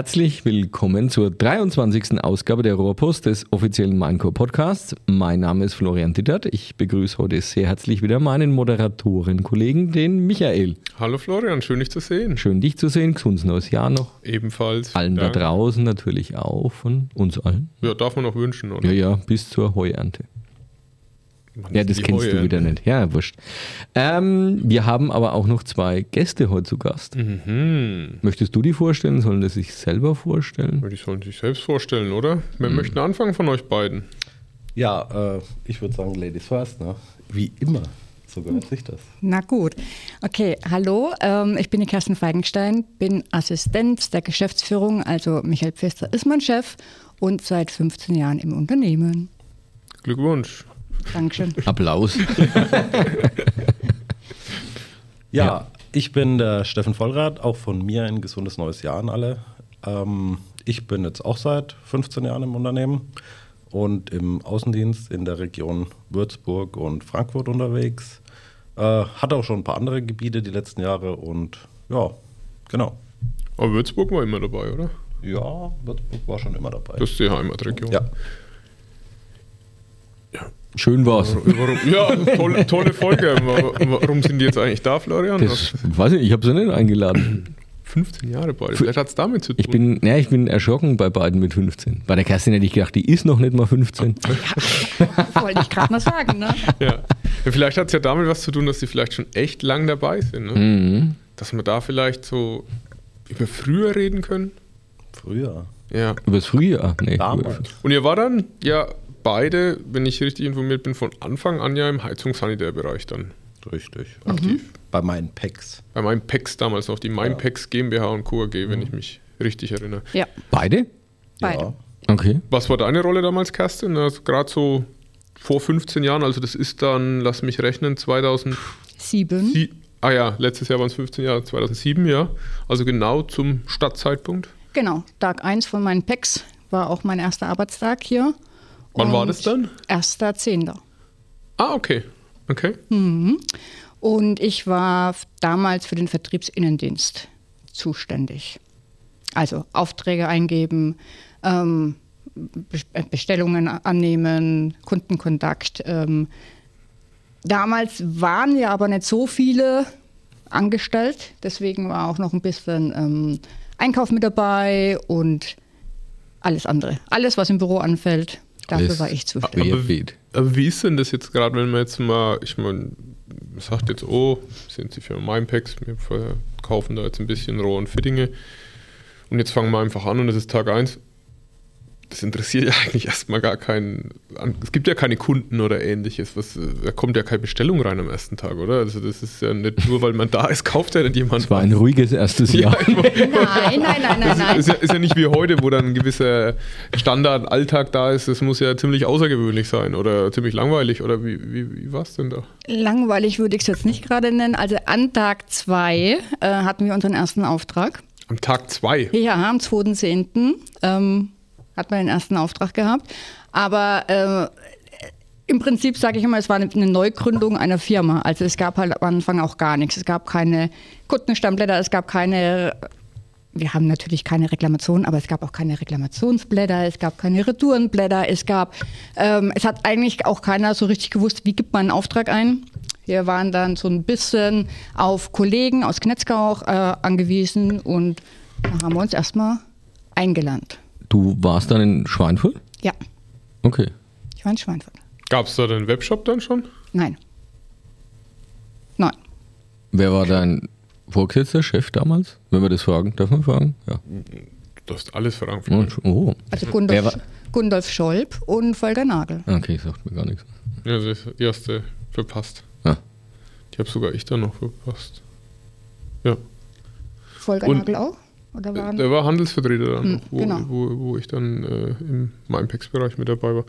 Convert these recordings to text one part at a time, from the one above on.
Herzlich willkommen zur 23. Ausgabe der Rohrpost des offiziellen Minecore Podcasts. Mein Name ist Florian Dittert. Ich begrüße heute sehr herzlich wieder meinen Moderatorenkollegen, den Michael. Hallo Florian, schön dich zu sehen. Schön dich zu sehen. Gesundes neues Jahr noch. Ebenfalls. Allen da draußen natürlich auch, von uns allen. Ja, darf man noch wünschen, oder? Ja, ja, bis zur Heuernte. Wann ja, das kennst Heue? du wieder nicht. Ja, wurscht. Ähm, wir haben aber auch noch zwei Gäste heute zu Gast. Mhm. Möchtest du die vorstellen? Sollen die sich selber vorstellen? Die sollen sich selbst vorstellen, oder? Wir mhm. möchten anfangen von euch beiden. Ja, äh, ich würde sagen, Ladies first, ne? Wie immer. So gehört sich das. Na gut. Okay, hallo, ähm, ich bin die Kerstin Feigenstein, bin Assistent der Geschäftsführung, also Michael Pfister ist mein Chef und seit 15 Jahren im Unternehmen. Glückwunsch. Dankeschön. Applaus. ja, ja, ich bin der Steffen Vollrath, auch von mir ein gesundes neues Jahr an alle. Ähm, ich bin jetzt auch seit 15 Jahren im Unternehmen und im Außendienst in der Region Würzburg und Frankfurt unterwegs. Äh, hatte auch schon ein paar andere Gebiete die letzten Jahre und ja, genau. Aber Würzburg war immer dabei, oder? Ja, Würzburg war schon immer dabei. Das ist die Heimatregion. Ja. Schön war's. Warum, ja, tolle, tolle Folge. Warum sind die jetzt eigentlich da, Florian? Das weiß ich, ich habe sie nicht eingeladen. 15 Jahre beide. Vielleicht hat es damit zu tun. Ich bin, ja, ich bin erschrocken bei beiden mit 15. Bei der Kerstin hätte ich gedacht, die ist noch nicht mal 15. Ja, wollte ich gerade mal sagen, ne? Ja. ja vielleicht hat es ja damit was zu tun, dass sie vielleicht schon echt lang dabei sind. Ne? Mhm. Dass wir da vielleicht so über früher reden können. Früher? Ja. Über das Frühjahr? Nee. Damals. Und ihr war dann ja beide, wenn ich richtig informiert bin, von Anfang an ja im Heizungssanitärbereich dann. Richtig, aktiv. Mhm. Bei meinen Packs. Bei meinen Packs damals noch, die Mein ja. GmbH und Co. AG, wenn mhm. ich mich richtig erinnere. Ja. Beide? Beide. Ja. Okay. Was war deine Rolle damals, Kerstin? Also Gerade so vor 15 Jahren, also das ist dann, lass mich rechnen, 2007. Sie ah ja, letztes Jahr waren es 15 Jahre, 2007, ja. Also genau zum Stadtzeitpunkt. Genau, Tag 1 von meinen Packs war auch mein erster Arbeitstag hier. Wann war das dann? 1.10. Ah, okay. Okay. Mhm. Und ich war damals für den Vertriebsinnendienst zuständig. Also Aufträge eingeben, ähm, Bestellungen annehmen, Kundenkontakt. Ähm. Damals waren ja aber nicht so viele angestellt, deswegen war auch noch ein bisschen ähm, Einkauf mit dabei und alles andere. Alles, was im Büro anfällt, Dafür war ich zuständig. Aber wie, aber wie ist denn das jetzt gerade, wenn man jetzt mal, ich meine, sagt jetzt, oh, sind Sie für Mindpacks, wir verkaufen da jetzt ein bisschen Rohr und Fittinge. Und jetzt fangen wir einfach an und es ist Tag 1 das interessiert ja eigentlich erstmal gar keinen. Es gibt ja keine Kunden oder ähnliches. Was, da kommt ja keine Bestellung rein am ersten Tag, oder? Also, das ist ja nicht nur, weil man da ist, kauft ja nicht jemand. Es war ein ruhiges erstes Jahr. Ja, nein, nein, nein, nein, nein. Ist ja, ist ja nicht wie heute, wo dann ein gewisser Standard-Alltag da ist. Das muss ja ziemlich außergewöhnlich sein oder ziemlich langweilig. Oder wie, wie, wie war es denn da? Langweilig würde ich es jetzt nicht gerade nennen. Also, an Tag zwei äh, hatten wir unseren ersten Auftrag. Am Tag zwei? Ja, am 2.10. Ähm, hat man den ersten Auftrag gehabt. Aber äh, im Prinzip sage ich immer, es war eine, Neugründung einer Firma. Also es gab halt am Anfang auch gar nichts. Es gab keine Kundenstammblätter, es gab keine, wir haben natürlich keine Reklamationen, aber es gab auch keine Reklamationsblätter, es gab keine Retourenblätter, es gab, ähm, es hat eigentlich auch keiner so richtig gewusst, wie gibt man einen Auftrag ein. Wir waren dann so ein bisschen auf Kollegen aus Knetzgau auch, äh, angewiesen und da haben wir uns erstmal eingelernt. Du warst dann in Schweinfurt? Ja. Okay. Ich war in Schweinfurt. Gab es da den Webshop dann schon? Nein. Nein. Wer war dein Vorgesetzter, Chef damals? Wenn wir das fragen, darf man fragen? Ja. Du darfst alles fragen. Oh. Also Gundolf, Gundolf Scholb und Volker Nagel. Okay, sagt mir gar nichts. Ja, das erste verpasst. Ja. Die habe sogar ich dann noch verpasst. Ja. Volker und Nagel auch? Oder waren der war Handelsvertreter dann, hm, wo, genau. wo, wo, ich dann äh, im MindPacks-Bereich mit dabei war.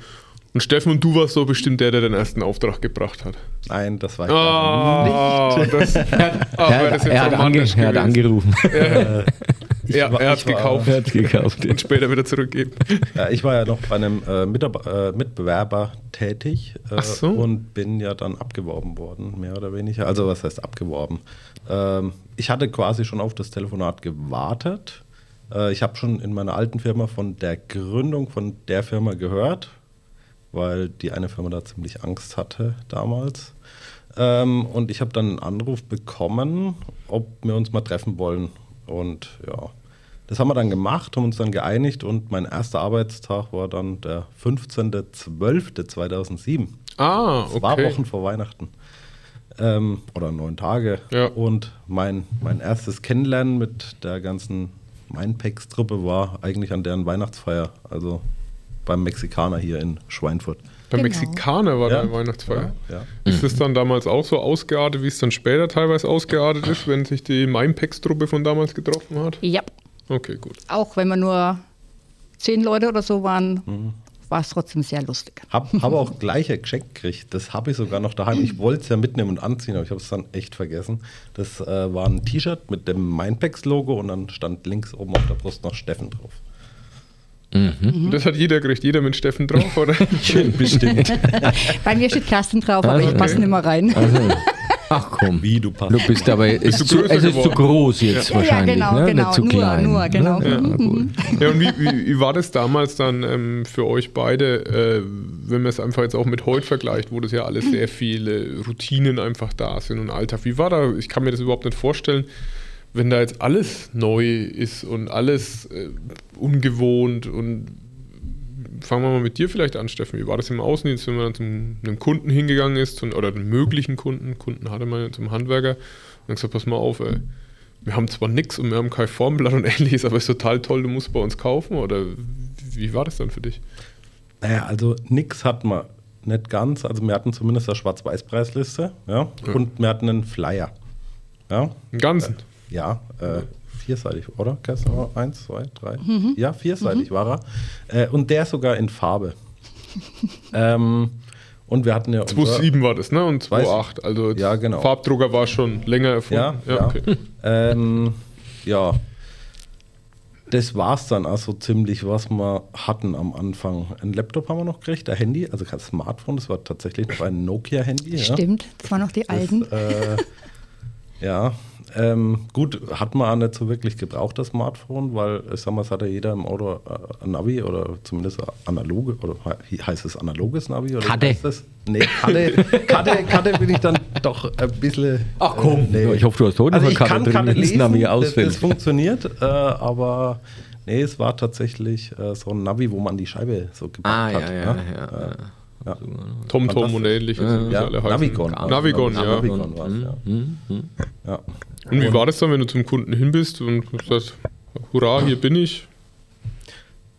Und Steffen, und du warst so bestimmt der, der den ersten Auftrag gebracht hat. Nein, das war ich oh, nicht. Das, er, er, er, hat ange, er, hat angerufen. Ja. Ja, er hat gekauft. Er hat gekauft. Und später wieder zurückgeben. Ja, ich war ja noch bei einem äh, äh, Mitbewerber tätig äh, so. und bin ja dann abgeworben worden, mehr oder weniger. Also was heißt abgeworben? Ähm, ich hatte quasi schon auf das Telefonat gewartet. Äh, ich habe schon in meiner alten Firma von der Gründung von der Firma gehört, weil die eine Firma da ziemlich Angst hatte damals. Ähm, und ich habe dann einen Anruf bekommen, ob wir uns mal treffen wollen. Und ja, das haben wir dann gemacht, haben uns dann geeinigt und mein erster Arbeitstag war dann der 15.12.2007. Ah, okay. Zwei Wochen vor Weihnachten. Ähm, oder neun Tage. Ja. Und mein, mein erstes Kennenlernen mit der ganzen Mindpacks-Truppe war eigentlich an deren Weihnachtsfeier. Also beim Mexikaner hier in Schweinfurt. Beim Genau. Mexikaner war Ja. der Weihnachtsfeier. Ja, ja. Ist das dann damals auch so ausgeartet, wie es dann später teilweise ausgeartet ist, wenn sich die Mindpacks-Truppe von damals getroffen hat? Ja, Okay, gut. auch wenn wir nur zehn Leute oder so waren, war es trotzdem sehr lustig. Hab, habe auch gleich ein Geschenk gekriegt. Das habe ich sogar noch daheim. Ich wollte es ja mitnehmen und anziehen, aber ich habe es dann echt vergessen. Das äh, war ein T-Shirt mit dem Mindpacks-Logo und dann stand links oben auf der Brust noch Steffen drauf. Und das hat jeder gekriegt, jeder mit Steffen drauf, oder? Schön bestimmt. Bei mir steht Kerstin drauf, aber Ah, ich okay. passe nicht mehr rein. Also, ach komm. Wie du passt. Du bist aber, ist du zu, es ist zu groß jetzt Ja, ja, wahrscheinlich, genau, ne? genau. Nicht zu Nur- klein. nur, genau. Ne? Ja, Mhm. Ja, und wie, wie, wie war das damals dann ähm, für euch beide, äh, wenn man es einfach jetzt auch mit heute vergleicht, wo das ja alles sehr viele Routinen einfach da sind und Alltag. Wie war da, ich kann mir das überhaupt nicht vorstellen, wenn da jetzt alles neu ist und alles äh, ungewohnt und fangen wir mal mit dir vielleicht an, Steffen. Wie war das im Außendienst, wenn man dann zum einem Kunden hingegangen ist, zum, oder einen möglichen Kunden, Kunden hatte man ja zum Handwerker und gesagt, pass mal auf, ey, wir haben zwar nichts und wir haben kein Formblatt und ähnliches, aber es ist total toll, du musst bei uns kaufen oder wie war das dann für dich? Naja, also nix hatten wir nicht ganz. Also wir hatten zumindest eine Schwarz-Weiß-Preisliste. Ja? Ja. Und wir hatten einen Flyer. Ja, Im Ganzen? ja äh, vierseitig, oder? Kerstin? Eins, zwei, drei. Ja, vierseitig war er. Äh, und der sogar in Farbe. ähm, und wir hatten ja. unser- 2,7 war das, ne? Und Weiß- 2,8. Also Ja, genau. Farbdrucker war schon länger erfunden. Ja, ja. okay. Ähm, ja. Das war es dann also ziemlich, was wir hatten am Anfang. Ein Laptop haben wir noch gekriegt, ein Handy, also kein Smartphone, das war tatsächlich noch ein Nokia-Handy. Ja. Stimmt, das waren noch die alten. Das, äh, ja, ähm, gut, hat man auch nicht so wirklich gebraucht, das Smartphone, weil ich sag mal, es hat ja jeder im Auto äh, ein Navi oder zumindest analoge, oder he- heißt es analoges Navi? Oder Karte. heißt das? Nee, Karte, Karte, Karte bin ich dann doch ein bisschen. Ach komm, äh, Ja, ich hoffe, du hast heute also noch ich eine kann Karte drin, Karte wenn das lesen, Navi das, ausfällt. das funktioniert, äh, aber nee, es war tatsächlich äh, so ein Navi, wo man die Scheibe so gepackt Ah, ja, hat. ja, ne? ja. ja. Ja. TomTom und ähnliches, Ja, alle heißen. Navigon. Navigon, ja. Navigon war es, ja. Hm, hm. ja. Und wie war das dann, wenn du zum Kunden hin bist und sagst, hurra, hier bin ich?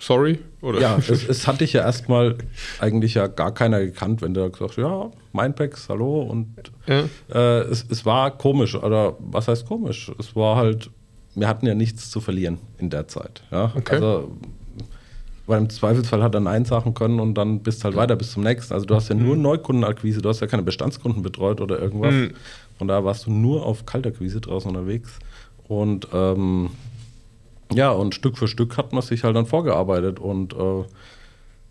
Sorry? Oder? Ja, es, es hat dich ja erstmal eigentlich ja gar keiner gekannt, wenn du gesagt hast, ja, Mindpacks, hallo. Und Ja. äh, es, es war komisch, oder was heißt komisch? Es war halt, wir hatten ja nichts zu verlieren in der Zeit. Ja? Okay. Also, weil im Zweifelsfall hat er Nein sagen können und dann bist halt weiter bis zum nächsten. Also du hast ja nur Neukundenakquise, du hast ja keine Bestandskunden betreut oder irgendwas. Mhm. Von daher warst du nur auf Kaltakquise draußen unterwegs. Und ähm, ja, und Stück für Stück hat man sich halt dann vorgearbeitet und äh,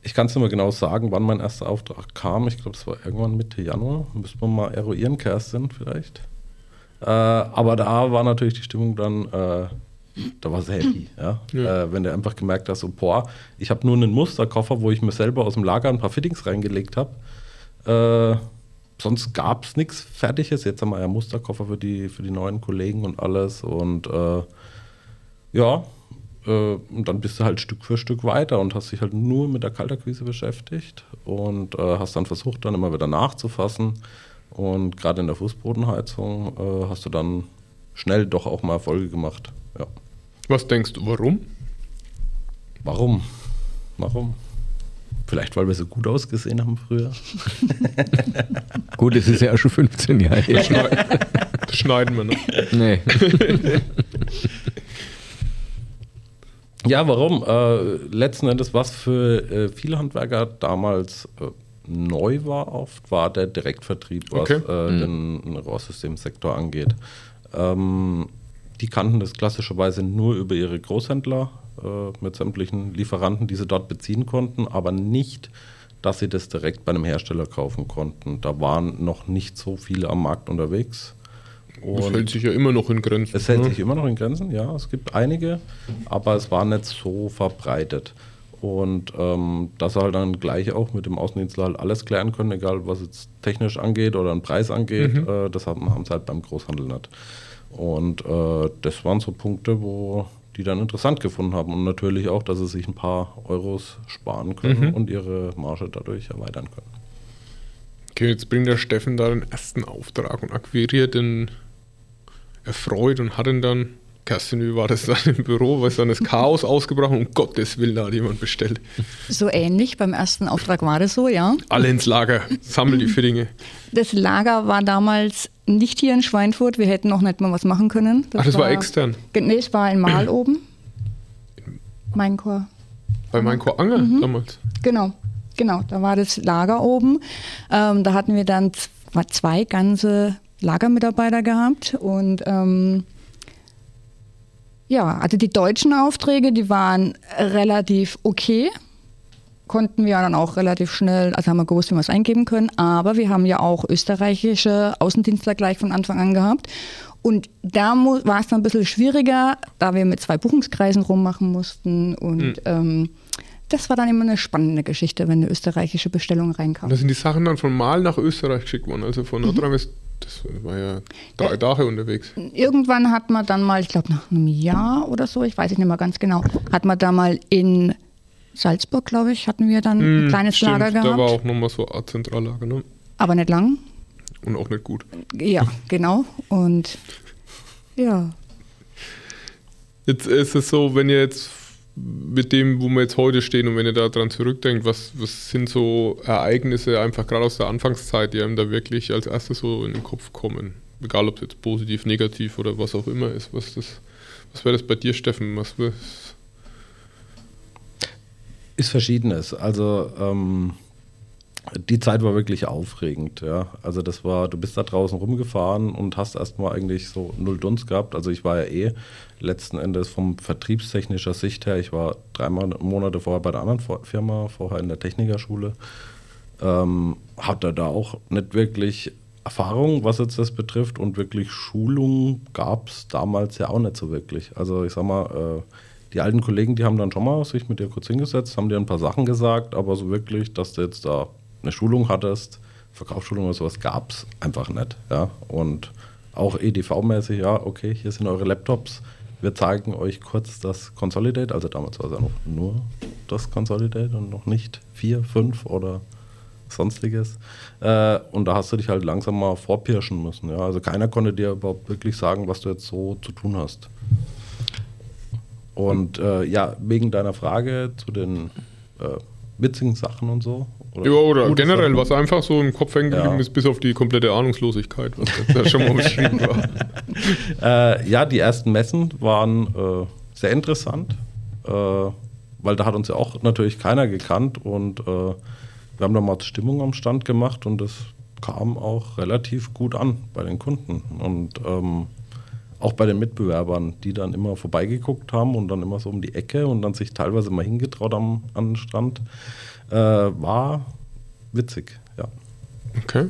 ich kann es nicht mehr genau sagen, wann mein erster Auftrag kam. Ich glaube, es war irgendwann Mitte Januar. Müssen wir mal eruieren, Kerstin, vielleicht. Äh, aber da war natürlich die Stimmung dann, äh, da war sehr happy. Ja? Ja. Äh, wenn du einfach gemerkt hast, so, boah, ich habe nur einen Musterkoffer, wo ich mir selber aus dem Lager ein paar Fittings reingelegt habe. Sonst gab es nichts Fertiges. Jetzt haben wir ja Musterkoffer für die, für die neuen Kollegen und alles. Und äh, ja, äh, und dann bist du halt Stück für Stück weiter und hast dich halt nur mit der Kaltakquise beschäftigt und äh, hast dann versucht, dann immer wieder nachzufassen. Und gerade in der Fußbodenheizung äh, hast du dann schnell doch auch mal Erfolge gemacht. Ja. Was denkst du, warum? Warum? Warum? Vielleicht, weil wir so gut ausgesehen haben früher. Gut, es ist ja auch schon 15 Jahre her. Das schneiden wir noch. Nee. Ja, warum? Äh, letzten Endes, was für äh, viele Handwerker damals äh, neu war, oft war der Direktvertrieb, was Okay. äh, den Rohrsystemsektor angeht. Ähm, die kannten das klassischerweise nur über ihre Großhändler äh, mit sämtlichen Lieferanten, die sie dort beziehen konnten, aber nicht, dass sie das direkt bei einem Hersteller kaufen konnten. Da waren noch nicht so viele am Markt unterwegs. Und es hält sich ja immer noch in Grenzen. Es hält ne? sich immer noch in Grenzen, ja. Es gibt einige, aber es war nicht so verbreitet. Und ähm, dass sie halt dann gleich auch mit dem Außendienstler halt alles klären können, egal was jetzt technisch angeht oder einen Preis angeht, mhm. äh, das haben, haben sie halt beim Großhandel nicht. Und äh, das waren so Punkte, wo die dann interessant gefunden haben. Und natürlich auch, dass sie sich ein paar Euros sparen können mhm. und ihre Marge dadurch erweitern können. Okay, jetzt bringt der Steffen da den ersten Auftrag und akquiriert den erfreut und hat ihn dann Kerstin, wie war das dann im Büro? Was dann das Chaos ausgebrochen? Um Gottes Willen, da hat jemand bestellt. So ähnlich, beim ersten Auftrag war das so, ja. Alle ins Lager, sammeln die Fittinge. Das Lager war damals nicht hier in Schweinfurt, wir hätten noch nicht mal was machen können. Das Ach, das war, war extern? Nee, es war in Mal oben. Mainkor. Bei Mainkor Anger mhm. damals? Genau, genau, da war das Lager oben. Ähm, da hatten wir dann zwei ganze Lagermitarbeiter gehabt und ähm, ja, also die deutschen Aufträge, die waren relativ okay. Konnten wir dann auch relativ schnell, also haben wir gewusst, wie wir es eingeben können. Aber wir haben ja auch österreichische Außendienstler gleich von Anfang an gehabt. Und da war es dann ein bisschen schwieriger, da wir mit zwei Buchungskreisen rummachen mussten. Und mhm. ähm, das war dann immer eine spannende Geschichte, wenn eine österreichische Bestellung reinkam. Da sind die Sachen dann von Mal nach Österreich geschickt worden, also von mhm. Das war ja drei Tage unterwegs. Irgendwann hat man dann mal, ich glaube nach einem Jahr oder so, ich weiß nicht mehr ganz genau, hat man da mal in Salzburg, glaube ich, hatten wir dann mm, ein hm, kleines stimmt, Lager gehabt. Da war auch nochmal so ein Zentrallager, ne? Aber nicht lang. Und auch nicht gut. Ja, genau. Und ja. Jetzt ist es so, wenn ihr jetzt mit dem, wo wir jetzt heute stehen und wenn ihr da dran zurückdenkt, was, was sind so Ereignisse einfach gerade aus der Anfangszeit, die einem da wirklich als erstes so in den Kopf kommen? Egal ob es jetzt positiv, negativ oder was auch immer ist. Was, was wäre das bei dir, Steffen? Was ist Verschiedenes. Also ähm, die Zeit war wirklich aufregend, ja. Also das war, du bist da draußen rumgefahren und hast erstmal eigentlich so null Dunst gehabt. Also ich war ja eh letzten Endes vom vertriebstechnischer Sicht her, ich war drei Monate vorher bei der anderen Firma, vorher in der Technikerschule, ähm, hatte da auch nicht wirklich Erfahrung, was jetzt das betrifft und wirklich Schulung gab es damals ja auch nicht so wirklich. Also ich sag mal, äh, die alten Kollegen, die haben dann schon mal sich mit dir kurz hingesetzt, haben dir ein paar Sachen gesagt, aber so wirklich, dass du jetzt da eine Schulung hattest, Verkaufsschulung oder sowas, gab es einfach nicht. Ja? Und auch EDV-mäßig, ja, okay, hier sind eure Laptops. Wir zeigen euch kurz das Consolidate, also damals war es ja noch nur das Consolidate und noch nicht vier, fünf oder sonstiges. Äh, und da hast du dich halt langsam mal vorpirschen müssen. Ja? Also keiner konnte dir überhaupt wirklich sagen, was du jetzt so zu tun hast. Und äh, ja, wegen deiner Frage zu den äh, witzigen Sachen und so, oder, ja, oder generell, was einfach so im Kopf hängen geblieben ja. ist, bis auf die komplette Ahnungslosigkeit, was da schon mal beschrieben war. Äh, ja, die ersten Messen waren äh, sehr interessant, äh, weil da hat uns ja auch natürlich keiner gekannt und äh, wir haben da mal Stimmung am Stand gemacht und das kam auch relativ gut an bei den Kunden und ähm, auch bei den Mitbewerbern, die dann immer vorbeigeguckt haben und dann immer so um die Ecke und dann sich teilweise mal hingetraut am, an den Stand. Äh, war witzig, ja. Okay.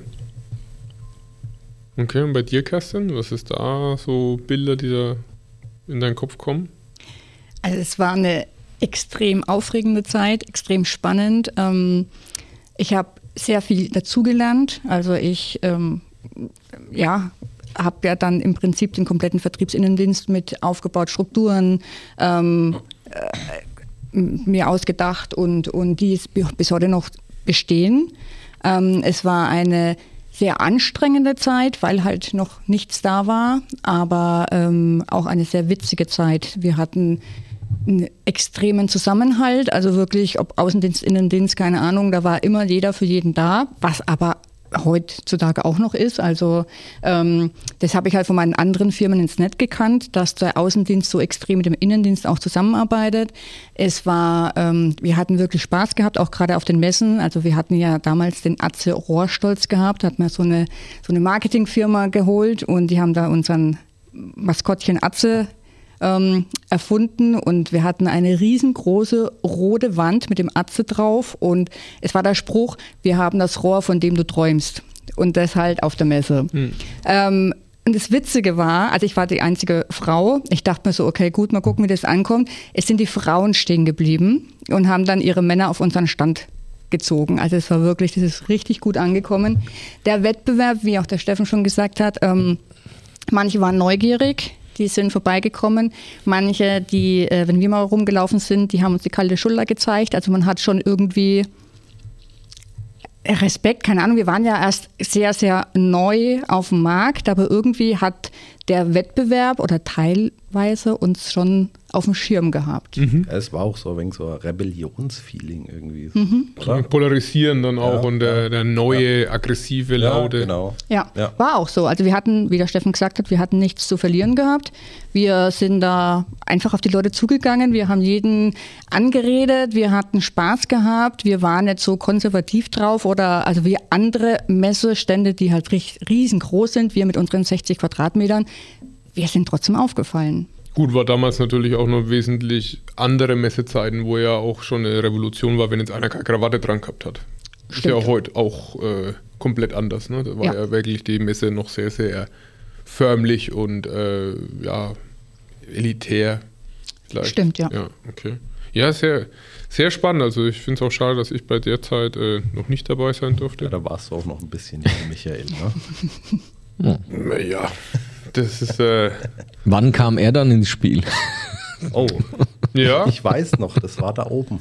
Okay, und bei dir, Kerstin, was ist da so Bilder, die da in deinen Kopf kommen? Also es war eine extrem aufregende Zeit, extrem spannend. Ähm, ich habe sehr viel dazugelernt. Also ich ähm, ja, habe ja dann im Prinzip den kompletten Vertriebsinnendienst mit aufgebaut, Strukturen, ähm, äh, mir ausgedacht und, und die bis heute noch bestehen. Ähm, es war eine sehr anstrengende Zeit, weil halt noch nichts da war, aber ähm, auch eine sehr witzige Zeit. Wir hatten einen extremen Zusammenhalt, also wirklich, ob Außendienst, Innendienst, keine Ahnung, da war immer jeder für jeden da, was aber heutzutage auch noch ist. Also ähm, das habe ich halt von meinen anderen Firmen ins Netz gekannt, dass der Außendienst so extrem mit dem Innendienst auch zusammenarbeitet. Es war, ähm, wir hatten wirklich Spaß gehabt, auch gerade auf den Messen. Also wir hatten ja damals den Atze Rohrstolz gehabt, hat mir so eine so eine Marketingfirma geholt und die haben da unseren Maskottchen Atze ähm, erfunden und wir hatten eine riesengroße rote Wand mit dem Atze drauf und es war der Spruch, wir haben das Rohr, von dem du träumst und das halt auf der Messe. Hm. Ähm, und das Witzige war, also ich war die einzige Frau. Ich dachte mir so, okay, gut, mal gucken, wie das ankommt. Es sind die Frauen stehen geblieben und haben dann ihre Männer auf unseren Stand gezogen. Also es war wirklich, das ist richtig gut angekommen. Der Wettbewerb, wie auch der Steffen schon gesagt hat, ähm, manche waren neugierig, die sind vorbeigekommen. Manche, die, äh, wenn wir mal rumgelaufen sind, die haben uns die kalte Schulter gezeigt. Also man hat schon irgendwie Respekt, keine Ahnung, wir waren ja erst sehr, sehr neu auf dem Markt, aber irgendwie hat der Wettbewerb oder teilweise uns schon auf dem Schirm gehabt. Mhm. Es war auch so ein wenig so ein Rebellionsfeeling irgendwie. Mhm. Polarisieren dann auch ja, und der, der neue, ja. aggressive, laute. Ja, genau. Ja, war auch so. Also wir hatten, wie der Steffen gesagt hat, wir hatten nichts zu verlieren gehabt. Wir sind da einfach auf die Leute zugegangen. Wir haben jeden angeredet. Wir hatten Spaß gehabt. Wir waren nicht so konservativ drauf oder also wie andere Messestände, die halt riesengroß sind. Wir mit unseren 60 Quadratmetern wir sind trotzdem aufgefallen. Gut, war damals natürlich auch noch wesentlich andere Messezeiten, wo ja auch schon eine Revolution war, wenn jetzt einer keine Krawatte dran gehabt hat. Stimmt. Ist ja auch heute auch äh, komplett anders. Ne? Da war ja. ja. wirklich die Messe noch sehr, sehr förmlich und äh, ja, elitär. Vielleicht. Stimmt, ja. Ja, okay. Ja, sehr, sehr spannend. Also ich finde es auch schade, dass ich bei der Zeit äh, noch nicht dabei sein durfte. Ja, da warst du auch noch ein bisschen Michael. Ne? Naja, das ist. Äh Wann kam er dann ins Spiel? Oh, ja. Ich weiß noch, das war da oben.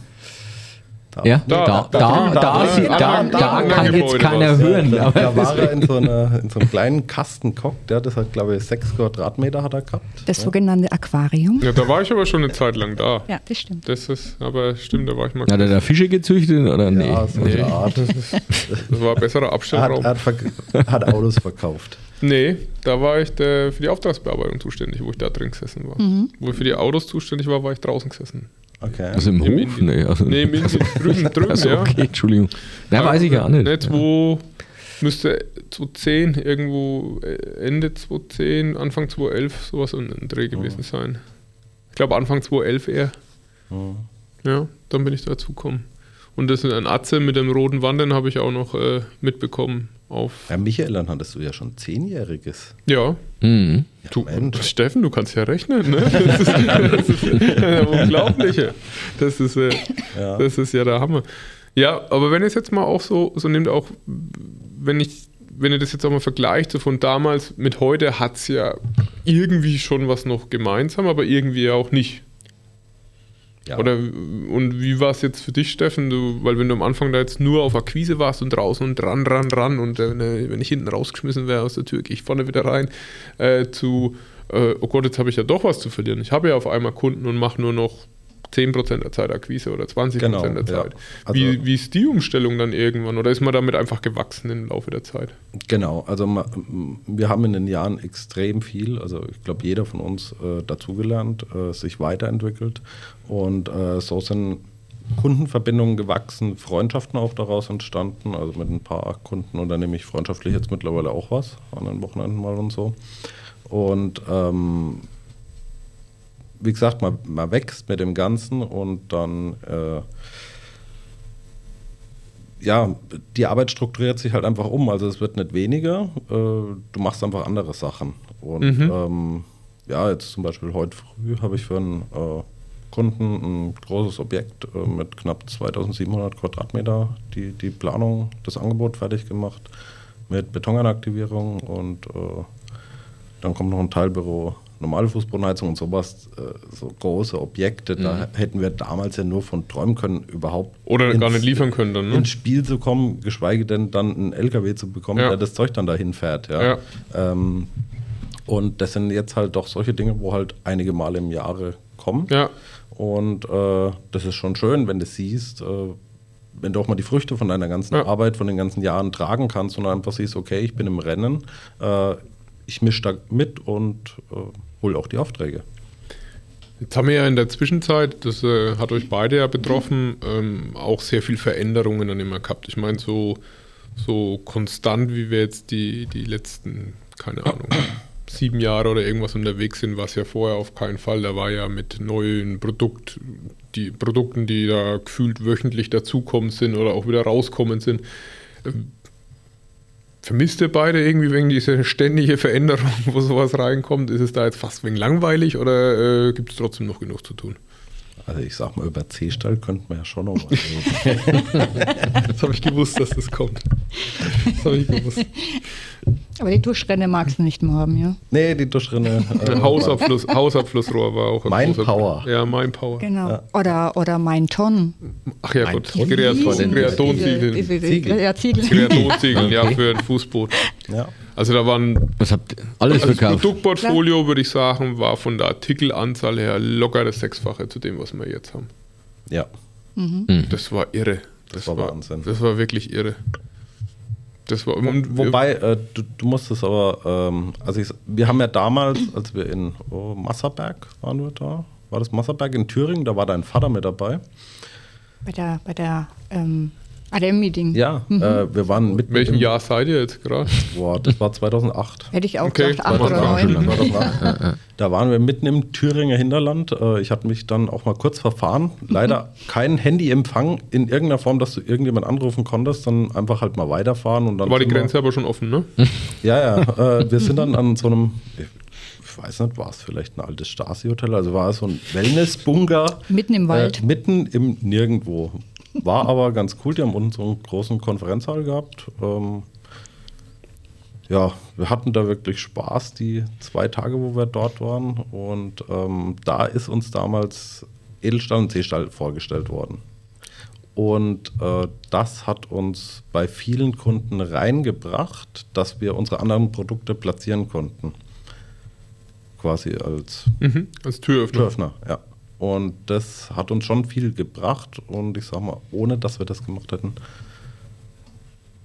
Da. Ja, da, da, da, da, da, kann jetzt keiner hören. Da, da war er in so, einer, in so einem kleinen Kastenkock, der das hat, glaube ich, sechs Quadratmeter hat er gehabt. Das ja. sogenannte Aquarium. Ja, da war ich aber schon eine Zeit lang da. Ja, das stimmt. Das ist, aber stimmt, da war ich mal. Hat er da Fische gezüchtet oder nee? Ja, so eine Art. Das war ein besserer Abstellraum. Er hat, hat, hat Autos verkauft. Nee, da war ich der, für die Auftragsbearbeitung zuständig, wo ich da drin gesessen war. Mhm. Wo ich für die Autos zuständig war, war ich draußen gesessen. Okay. Also im, Im Hof? Indien. Nee, also nee, im Indien, drüben, drüben, also, okay, ja. Entschuldigung. Ja, weiß ich gar nicht. Nicht, wo müsste 2010, irgendwo äh, Ende 2010, Anfang 2011 sowas ein Dreh gewesen oh. sein. Ich glaube Anfang 2011 eher. Oh. Ja, dann bin ich dazugekommen. Und das ist ein Atze mit dem roten Wandern habe ich auch noch äh, mitbekommen auf. Ja, Michael, dann hattest du ja schon Zehnjähriges. Ja. Mhm. ja du, Steffen, du kannst ja rechnen, ne? Das ist, das ist äh, unglaublich. Das ist, äh, ja. das ist ja der Hammer. Ja, aber wenn ihr es jetzt mal auch so, so nehmt, auch wenn ich, wenn ihr das jetzt auch mal vergleicht, so von damals mit heute, hat es ja irgendwie schon was noch gemeinsam, aber irgendwie auch nicht. Ja. Oder und wie war es jetzt für dich, Steffen? Du, weil wenn du am Anfang da jetzt nur auf Akquise warst und draußen und ran, ran, ran und äh, wenn ich hinten rausgeschmissen wäre aus der Tür, gehe ich vorne wieder rein, äh, zu, äh, oh Gott, jetzt habe ich ja doch was zu verlieren. Ich habe ja auf einmal Kunden und mache nur noch 10% der Zeit Akquise oder 20% genau, der Zeit. Ja. Also wie, wie ist die Umstellung dann irgendwann oder ist man damit einfach gewachsen im Laufe der Zeit? Genau, also wir haben in den Jahren extrem viel, also ich glaube jeder von uns äh, dazugelernt, äh, sich weiterentwickelt und äh, so sind Kundenverbindungen gewachsen, Freundschaften auch daraus entstanden. Also mit ein paar Kunden unternehme ich freundschaftlich jetzt mittlerweile auch was, an den Wochenenden mal und so. Und ähm, wie gesagt, man, man wächst mit dem Ganzen und dann, äh, ja, die Arbeit strukturiert sich halt einfach um. Also es wird nicht weniger, äh, du machst einfach andere Sachen. Und mhm. ähm, ja, jetzt zum Beispiel heute früh habe ich für einen äh, Kunden ein großes Objekt äh, mit knapp 2700 Quadratmeter die, die Planung, das Angebot fertig gemacht mit Betonanaktivierung und äh, dann kommt noch ein Teilbüro normale Fußbodenheizung und sowas, äh, so große Objekte, mhm. da hätten wir damals ja nur von träumen können, überhaupt. Oder ins, gar nicht liefern können dann, ne? Ins Spiel zu kommen, geschweige denn dann einen LKW zu bekommen, ja. der das Zeug dann dahin fährt, ja. ja. Ähm, und das sind jetzt halt doch solche Dinge, wo halt einige Male im Jahre kommen. Ja. Und äh, das ist schon schön, wenn du siehst, äh, wenn du auch mal die Früchte von deiner ganzen ja. Arbeit, von den ganzen Jahren tragen kannst und einfach siehst, okay, ich bin im Rennen, äh, ich mische da mit und hole auch die Aufträge. Jetzt haben wir ja in der Zwischenzeit, das äh, hat euch beide ja betroffen, ähm, auch sehr viel Veränderungen dann immer gehabt. Ich meine, so, so konstant, wie wir jetzt die, die letzten, keine Ahnung, sieben Jahre oder irgendwas unterwegs sind, war es ja vorher auf keinen Fall. Da war ja mit neuen Produkt, die Produkten, die da gefühlt wöchentlich dazukommen sind oder auch wieder rauskommen sind. Ähm, Vermisst ihr beide irgendwie wegen dieser ständige Veränderung, wo sowas reinkommt? Ist es da jetzt fast wegen langweilig oder äh, gibt es trotzdem noch genug zu tun? Also ich sag mal, über C-Stall könnten wir ja schon noch mal reden. das habe ich gewusst, dass das kommt. Das habe ich gewusst. Aber die Duschrinne magst du nicht mehr haben, ja? Nee, die Duschrinne. Äh, Hausabfluss, Hausabflussrohr war auch ein Mein Power. Ja, mein Power. Genau. Ja. Oder, oder mein Ton. Ach ja, Gott. Kreatonziegel. Ziegel. Ja, Ziegel. Kreatonziegel, ja, für ein Fußboot. Ja. Also da waren Was habt ihr alles also verkauft? Das Produktportfolio, würde ich sagen, war von der Artikelanzahl her locker das Sechsfache zu dem, was wir jetzt haben. Ja. Mhm. Das war irre. Das, Das war Wahnsinn. Das war wirklich irre. Das war, und Wo, wobei, äh, du, du musst es aber, ähm, also ich, wir haben ja damals, als wir in oh, Masserberg waren wir da, war das Masserberg in Thüringen, da war dein Vater mit dabei. Bei der, bei der ähm, ADM-Meeting. Ja, äh, wir waren mit. In welchem mit Jahr seid ihr jetzt gerade? Boah, das war 2008. Hätte ich auch Okay, gesagt, acht das oder war schon neun. lang. 2008. Da waren wir mitten im Thüringer Hinterland. Äh, Ich hatte mich dann auch mal kurz verfahren. Leider kein Handyempfang in irgendeiner Form, dass du irgendjemand anrufen konntest, dann einfach halt mal weiterfahren und dann. War die Grenze aber schon offen, ne? Ja, ja. Äh, wir sind dann an so einem, ich weiß nicht, war es vielleicht ein altes Stasi-Hotel? Also war es so ein Wellness-Bunker. Mitten im Wald. Äh, mitten im Nirgendwo. War aber ganz cool. Die haben unten so einen großen Konferenzsaal gehabt. Ähm, ja, wir hatten da wirklich Spaß, die zwei Tage, wo wir dort waren. Und ähm, da ist uns damals Edelstahl und Seestahl vorgestellt worden. Und äh, das hat uns bei vielen Kunden reingebracht, dass wir unsere anderen Produkte platzieren konnten. Quasi als Mhm. Als Türöffner. Türöffner, ja. Und das hat uns schon viel gebracht. Und ich sag mal, ohne dass wir das gemacht hätten,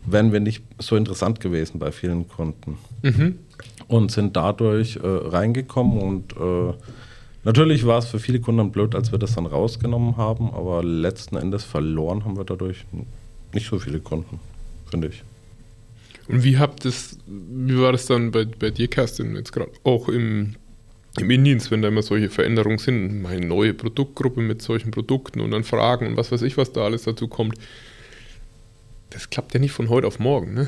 wären wir nicht so interessant gewesen bei vielen Kunden. Mhm. Und sind dadurch äh, reingekommen. Und äh, natürlich war es für viele Kunden blöd, als wir das dann rausgenommen haben. Aber letzten Endes verloren haben wir dadurch nicht so viele Kunden, finde ich. Und wie habt es, wie war das dann bei, bei dir, Kerstin, jetzt gerade auch im, im Indienst, wenn da immer solche Veränderungen sind, mal eine neue Produktgruppe mit solchen Produkten und dann Fragen und was weiß ich, was da alles dazu kommt. Das klappt ja nicht von heute auf morgen, ne?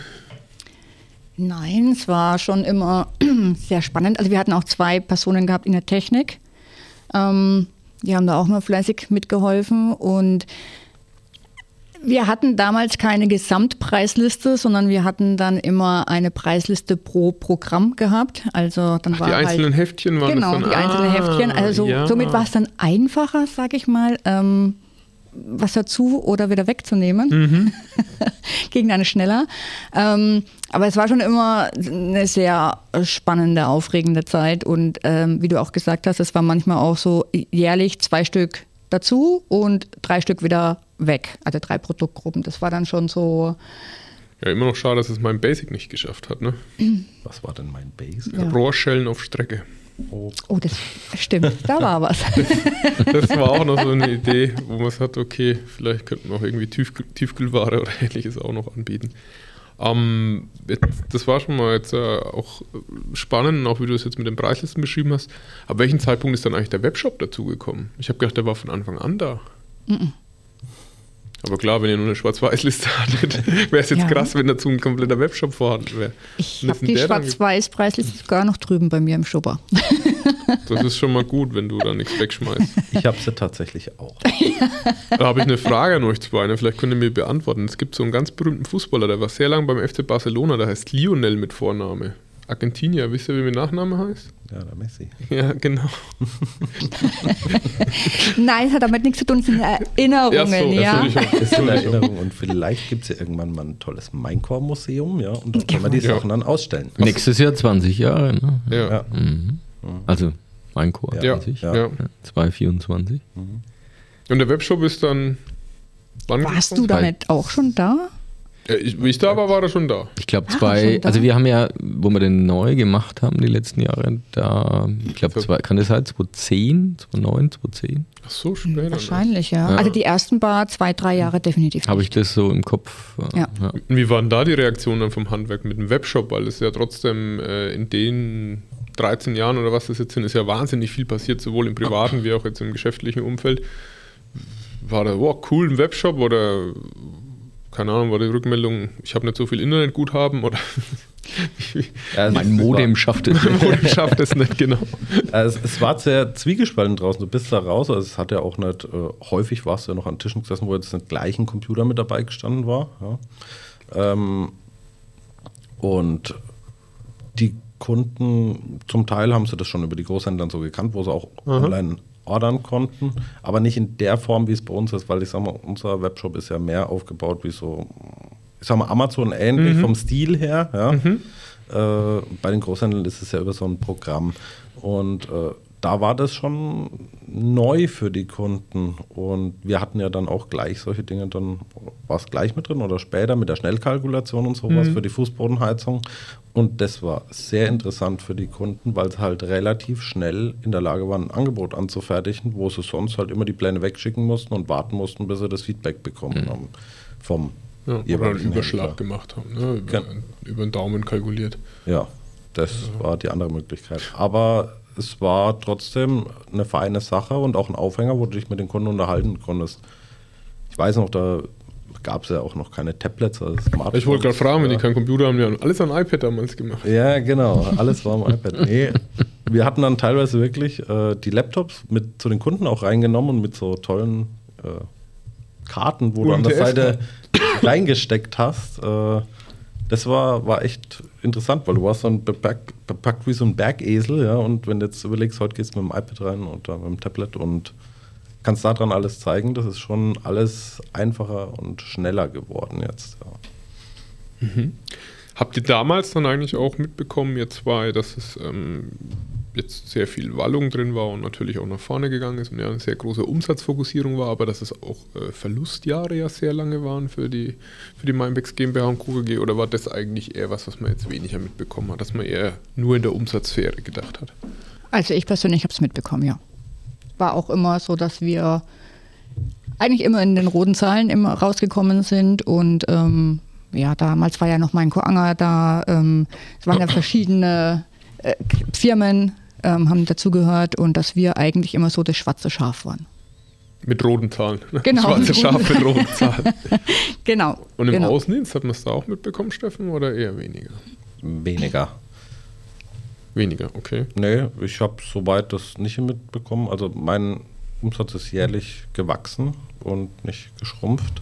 Nein, es war schon immer sehr spannend. Also wir hatten auch zwei Personen gehabt in der Technik. Ähm, die haben da auch mal fleißig mitgeholfen und wir hatten damals keine Gesamtpreisliste, sondern wir hatten dann immer eine Preisliste pro Programm gehabt. Also dann Ach, war die einzelnen halt, Heftchen waren genau das dann? die einzelnen Ah, Heftchen. Also so, ja. somit war es dann einfacher, sag ich mal, ähm, was dazu oder wieder wegzunehmen. Mhm. Ging dann schneller. Ähm, aber es war schon immer eine sehr spannende, aufregende Zeit. Und ähm, wie du auch gesagt hast, es war manchmal auch so jährlich zwei Stück dazu und drei Stück wieder weg. Also drei Produktgruppen. Das war dann schon so. Ja, immer noch schade, dass es mein Basic nicht geschafft hat, ne? Was war denn mein Base? Ja. Rohrschellen auf Strecke. Oh, Oh, das stimmt. Da war was. Das war auch noch so eine Idee, wo man sagt, okay, vielleicht könnten wir auch irgendwie Tiefkühl Tiefkühlware oder ähnliches auch noch anbieten. Ähm, jetzt, das war schon mal jetzt äh, auch spannend, auch wie du es jetzt mit den Preislisten beschrieben hast. Ab welchem Zeitpunkt ist dann eigentlich der Webshop dazugekommen? Ich habe gedacht, der war von Anfang an da. Aber klar, wenn ihr nur eine Schwarz-Weiß-Liste hattet, wäre es jetzt Ja. krass, wenn dazu ein kompletter Webshop vorhanden wäre. Ich habe die Schwarz-Weiß-Preisliste sogar noch drüben bei mir im Schubber. Das ist schon mal gut, wenn du da nichts wegschmeißt. ich habe sie tatsächlich auch. Da habe ich eine Frage an euch zwei, ne? vielleicht könnt ihr mir beantworten. Es gibt so einen ganz berühmten Fußballer, der war sehr lang beim FC Barcelona, der heißt Lionel mit Vorname. Argentinier, wisst ihr, wie mein Nachname heißt? Ja, der Messi. Ja, genau. Nein, es hat damit nichts zu tun, es sind Erinnerungen. Ja, so, das ja. würde ich auch- Ist in Erinnerung und vielleicht gibt es ja irgendwann mal ein tolles Minecore-Museum, ja, und dann kann man die Ja. Sachen dann ausstellen. Nächstes Jahr 20 Jahre, ne? Ja. Ja. Mhm. Also mein Chor. Ja. Ja, 20, ja. Ja. 224. Und der Webshop ist dann. Wann Warst du gekommen? da Bei- nicht auch schon da? Ja, ich, wie ich da war, war er schon da. Ich glaube zwei, also wir haben ja, wo wir den neu gemacht haben die letzten Jahre, da, ich glaube, zwei, kann das sein, 2010, 2009, 2010? Ach so, später. ne? Wahrscheinlich, ja. Ja. Also die ersten paar zwei, drei Jahre definitiv. Habe ich das so im Kopf? äh, Ja. Und Wie waren da die Reaktionen dann vom Handwerk mit dem Webshop? Weil es ja trotzdem äh, in den 13 Jahren oder was das jetzt sind, ist ja wahnsinnig viel passiert, sowohl im privaten wie auch jetzt im geschäftlichen Umfeld. War da, wow, cool, ein Webshop oder keine Ahnung, war die Rückmeldung, ich habe nicht so viel Internetguthaben oder ja, mein Modem schafft es. Mein Modem schafft es nicht, genau. Also es war sehr zwiegespalten draußen. Du bist da raus, also es hat ja auch nicht, äh, häufig warst du ja noch an Tischen gesessen, wo jetzt nicht gleich ein Computer mit dabei gestanden war. Ja. Ähm, und die Kunden, zum Teil haben sie das schon über die Großhändler so gekannt, wo sie auch Aha. online ordern konnten, aber nicht in der Form, wie es bei uns ist, weil ich sag mal, unser Webshop ist ja mehr aufgebaut wie so, ich sag mal, Amazon ähnlich mhm. vom Stil her. Ja. Mhm. Äh, bei den Großhändlern ist es ja über so ein Programm. Und äh, da war das schon neu für die Kunden. Und wir hatten ja dann auch gleich solche Dinge, dann war es gleich mit drin oder später mit der Schnellkalkulation und sowas mhm. für die Fußbodenheizung. Und das war sehr interessant für die Kunden, weil sie halt relativ schnell in der Lage waren, ein Angebot anzufertigen, wo sie sonst halt immer die Pläne wegschicken mussten und warten mussten, bis sie das Feedback bekommen mhm. haben vom ja, oder einen Überschlag Händler. gemacht haben, ne? über, über den Daumen kalkuliert. Ja, das ja. war die andere Möglichkeit. Aber es war trotzdem eine feine Sache und auch ein Aufhänger, wo du dich mit den Kunden unterhalten konntest. Ich weiß noch, da gab es ja auch noch keine Tablets oder Smartphones. Ich wollte gerade fragen, wenn die keinen Computer haben, die haben alles am iPad damals gemacht. Ja, genau, alles war am iPad. Nee, wir hatten dann teilweise wirklich äh, die Laptops mit zu den Kunden auch reingenommen und mit so tollen äh, Karten, wo du an der Seite reingesteckt hast. Äh, das war, war echt interessant, weil du warst dann bepackt, bepackt wie so ein Bergesel, ja. Und wenn du jetzt überlegst, heute gehst du mit dem iPad rein oder mit dem Tablet und kannst daran alles zeigen, das ist schon alles einfacher und schneller geworden jetzt. Ja. Mhm. Habt ihr damals dann eigentlich auch mitbekommen, ihr zwei, dass es ähm, jetzt sehr viel Wallung drin war und natürlich auch nach vorne gegangen ist und ja eine sehr große Umsatzfokussierung war, aber dass es auch äh, Verlustjahre ja sehr lange waren für die, für die Mindbex GmbH und KUGG oder war das eigentlich eher was, was man jetzt weniger mitbekommen hat, dass man eher nur in der Umsatzsphäre gedacht hat? Also ich persönlich habe es mitbekommen, ja. War auch immer so, dass wir eigentlich immer in den roten Zahlen immer rausgekommen sind und ähm, ja, damals war ja noch mein Koanger da, ähm, es waren ja verschiedene äh, Firmen, ähm, haben dazugehört und dass wir eigentlich immer so das schwarze Schaf waren. Mit roten Zahlen. Genau. Schwarze Schaf mit roten Zahlen. genau. Und im genau. Außendienst hat man es da auch mitbekommen, Steffen, oder eher weniger? Weniger. Weniger, okay. Nee, ich habe soweit das nicht mitbekommen. Also mein Umsatz ist jährlich gewachsen und nicht geschrumpft.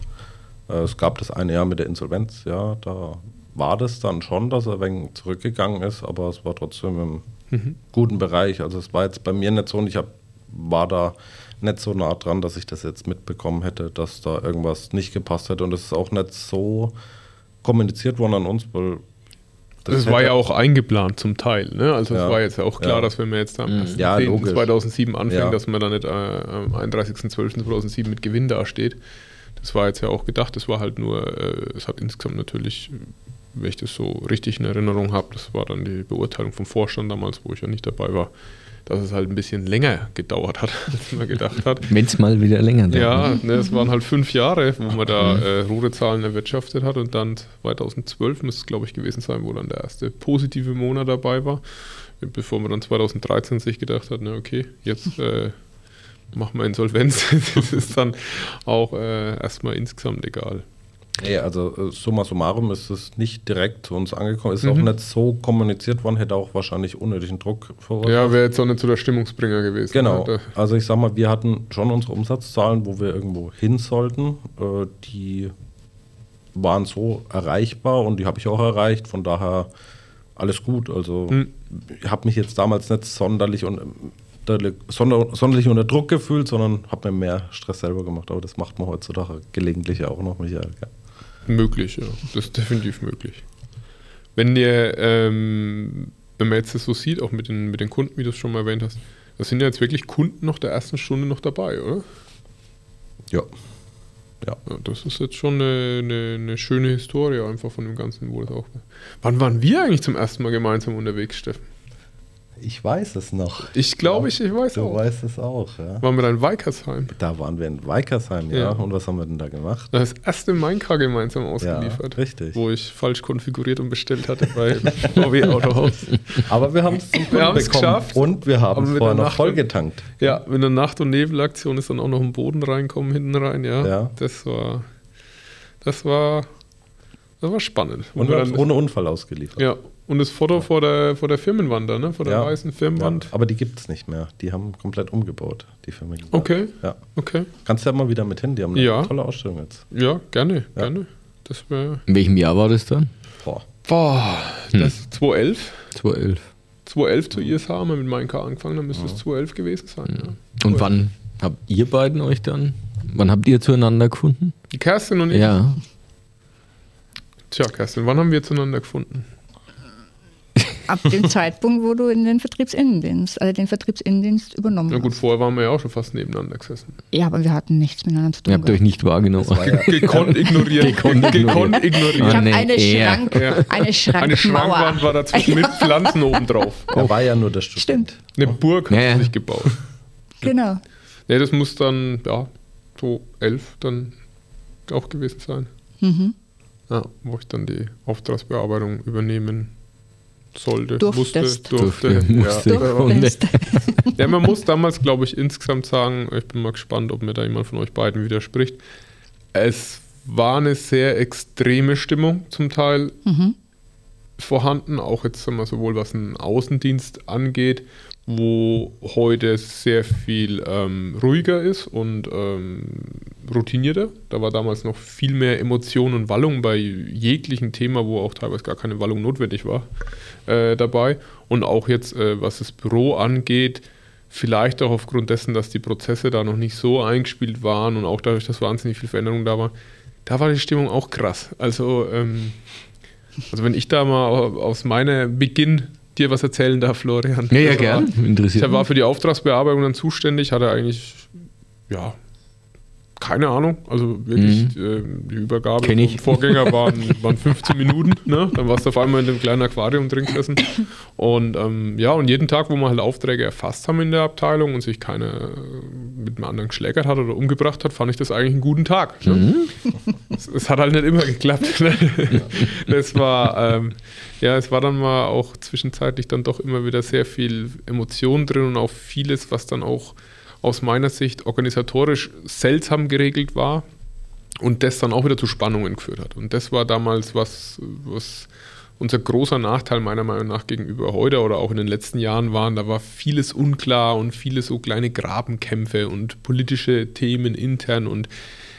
Äh, es gab das eine Jahr mit der Insolvenz, ja, da war das dann schon, dass er ein wenig zurückgegangen ist, aber es war trotzdem im mhm. guten Bereich. Also es war jetzt bei mir nicht so und ich hab, war da nicht so nah dran, dass ich das jetzt mitbekommen hätte, dass da irgendwas nicht gepasst hätte. Und es ist auch nicht so kommuniziert worden an uns, weil das, das war ja auch eingeplant zum Teil. Ne? Also es ja, war jetzt auch klar, ja. dass wenn man jetzt am 1. Mhm. Ja, 2007 anfängt, ja. dass man dann nicht äh, am 31.12.2007 mit Gewinn dasteht. Das war jetzt ja auch gedacht. Das war halt nur, äh, es hat insgesamt natürlich wenn ich das so richtig in Erinnerung habe, das war dann die Beurteilung vom Vorstand damals, wo ich ja nicht dabei war, dass es halt ein bisschen länger gedauert hat, als man gedacht hat. Wenn es mal wieder länger dauert. Ja, ne, es waren halt fünf Jahre, wo man da äh, rote Zahlen erwirtschaftet hat und dann 2012 müsste es, glaube ich, gewesen sein, wo dann der erste positive Monat dabei war, bevor man dann 2013 sich gedacht hat, na okay, jetzt äh, machen wir Insolvenz. das ist dann auch äh, erstmal insgesamt egal. Nee, also äh, summa summarum ist es nicht direkt zu uns angekommen. Ist mhm. auch nicht so kommuniziert worden, hätte auch wahrscheinlich unnötigen Druck verursacht. Ja, wäre jetzt auch nicht so der Stimmungsbringer gewesen. Genau. Oder? Also ich sag mal, wir hatten schon unsere Umsatzzahlen, wo wir irgendwo hin sollten. Äh, die waren so erreichbar und die habe ich auch erreicht. Von daher alles gut. Also mhm. ich habe mich jetzt damals nicht sonderlich und sonderlich unter Druck gefühlt, sondern habe mir mehr Stress selber gemacht. Aber das macht man heutzutage gelegentlich auch noch, Michael. Ja. Möglich, ja. Das ist definitiv möglich. Wenn ihr, ähm, wenn man jetzt das so sieht, auch mit den, mit den Kunden, wie du es schon mal erwähnt hast, da sind ja jetzt wirklich Kunden noch der ersten Stunde noch dabei, oder? Ja. Ja. ja das ist jetzt schon eine, eine, eine, schöne Historie einfach von dem Ganzen, wo das auch. Wann waren wir eigentlich zum ersten Mal gemeinsam unterwegs, Steffen? Ich weiß es noch. Ich glaube, ich, ich weiß du auch. Du weißt es auch, ja. Waren wir da in Weikersheim? Da waren wir in Weikersheim, ja. ja. Und was haben wir denn da gemacht? Das erste Minecraft gemeinsam ausgeliefert. Ja, richtig. Wo ich falsch konfiguriert und bestellt hatte bei VW Autohaus. Aber wir haben es zum Kunden bekommen. geschafft. Und wir haben es vorher noch vollgetankt. Ja, mit einer Nacht- und Nebelaktion ist dann auch noch ein Boden reinkommen hinten rein, ja. ja. Das war das war, das war spannend. Und wir haben ohne Unfall ausgeliefert. Ja, und das Foto vor der, vor der Firmenwand da, ne? Vor der Ja. weißen Firmenwand. Ja, aber die gibt es nicht mehr. Die haben komplett umgebaut, die Firma. Okay. Ja. Okay. Kannst du ja mal wieder mit hin, die haben eine Ja. tolle Ausstellung jetzt. Ja, gerne, gerne. Das wäre. In welchem Jahr war das dann? Boah. Boah, Hm. das ist 2011. 2011. 2011 zu ISH haben wir mit meinem K angefangen, dann müsste es 2011 gewesen sein. Ja. Und wann habt ihr beiden euch dann, wann habt ihr zueinander gefunden? Die Kerstin und ich. Ja. Tja, Kerstin, wann haben wir zueinander gefunden? Ab dem Zeitpunkt, wo du in den Vertriebsinnendienst, also den Vertriebsinnendienst übernommen Na gut, hast. vorher waren wir ja auch schon fast nebeneinander gesessen. Ja, aber wir hatten nichts miteinander zu tun. Ihr habt euch nicht wahrgenommen. Das ja, Gekonnt ignoriert. Gekonnt ignoriert. Ignoriert. ich Ah, habe eine, eher. Schrank, Ja. eine Schrankmauer. Eine Schrankwand war dazwischen mit Pflanzen obendrauf. er war ja nur der Student. Stimmt, Eine Burg hat Ja, sich gebaut. genau. Ne, das muss dann, ja, so elf dann auch gewesen sein. Mhm. Ja, wo ich dann die Auftragsbearbeitung übernehmen sollte, Durftest. musste, durfte. Durfte, musste. Ja. Durftest. ja, man muss damals, glaube ich, insgesamt sagen, ich bin mal gespannt, ob mir da jemand von euch beiden widerspricht. Es war eine sehr extreme Stimmung zum Teil Mhm. vorhanden, auch jetzt sagen wir, sowohl was den Außendienst angeht, wo heute sehr viel ähm, ruhiger ist und ähm, routinierter. Da war damals noch viel mehr Emotion und Wallung bei jeglichem Thema, wo auch teilweise gar keine Wallung notwendig war, äh, dabei. Und auch jetzt, äh, was das Büro angeht, vielleicht auch aufgrund dessen, dass die Prozesse da noch nicht so eingespielt waren und auch dadurch, dass wahnsinnig viel Veränderung da war, da war die Stimmung auch krass. Also, ähm, also wenn ich da mal au- aus meiner Beginn dir was erzählen darf, Florian. Ja, ja, gern. Interessiert Ich war für die Auftragsbearbeitung dann zuständig, hatte eigentlich, ja, keine Ahnung. Also wirklich, ähm, die Übergabe Mhm. Kenn ich. Vorgänger waren, waren 15 Minuten. Ne? Dann warst du auf einmal in dem kleinen Aquarium drin gesessen. Und ähm, ja, und jeden Tag, wo wir halt Aufträge erfasst haben in der Abteilung und sich keiner äh, mit einem anderen geschlägert hat oder umgebracht hat, fand ich das eigentlich einen guten Tag. Ne? Mhm. Es, es hat halt nicht immer geklappt. Ne? Das war, ähm, ja, es war dann mal auch zwischenzeitlich dann doch immer wieder sehr viel Emotion drin und auch vieles, was dann auch aus meiner Sicht organisatorisch seltsam geregelt war und das dann auch wieder zu Spannungen geführt hat. Und das war damals was, was unser großer Nachteil meiner Meinung nach gegenüber heute oder auch in den letzten Jahren waren. Da war vieles unklar und viele so kleine Grabenkämpfe und politische Themen intern und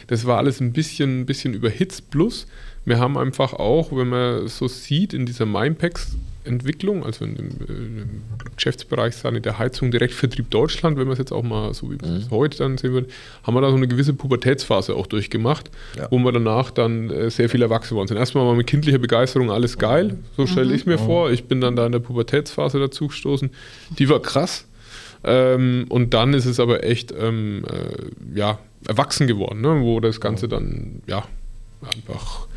das war alles ein bisschen, ein bisschen überhitzt. Plus, wir haben einfach auch, wenn man so sieht, in dieser Mindpacks-Entwicklung, also in dem, äh, im Geschäftsbereich Sanitär Heizung, Direktvertrieb Deutschland, wenn man es jetzt auch mal so wie es heute dann sehen würde, haben wir da so eine gewisse Pubertätsphase auch durchgemacht, Ja. wo wir danach dann äh, sehr viel erwachsen worden sind. Erstmal war mit kindlicher Begeisterung alles geil, so stelle ich mir vor. Ich bin dann da in der Pubertätsphase dazu gestoßen. Die war krass. Ähm, und dann ist es aber echt ähm, äh, ja, erwachsen geworden, ne? wo das Ganze dann ja einfach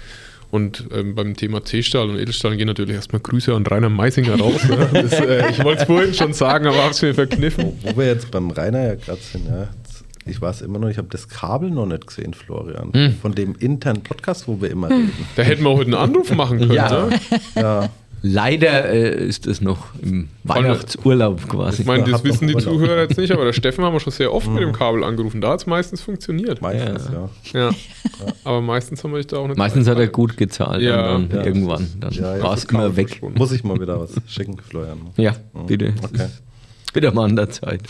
und ähm, beim Thema C-Stahl und Edelstahl gehen natürlich erstmal Grüße an Rainer Meisinger raus. Ne? Das, äh, ich wollte es vorhin schon sagen, aber habe es mir verkniffen. Wo wir jetzt beim Rainer ja gerade sind, ja. Ich weiß immer noch, ich habe das Kabel noch nicht gesehen, Florian. Hm. Von dem internen Podcast, wo wir immer reden. Da hätten wir heute einen Anruf machen können. Ja. Ne? Ja, Leider äh, ist es noch im Weihnachtsurlaub quasi. Ich meine, das wissen die Urlaub. Zuhörer jetzt nicht, aber der Steffen haben wir schon sehr oft mit dem Kabel angerufen. Da hat es meistens funktioniert. meistens, ja. Ja. Aber meistens haben wir dich da auch nicht. Meistens hat er gut gezahlt Ja. und dann Ja. irgendwann. Dann Ja, ja, war es immer weg. verschwunden. Muss ich mal wieder was schicken, Florian. Ja, bitte. Okay. Wieder mal an der Zeit.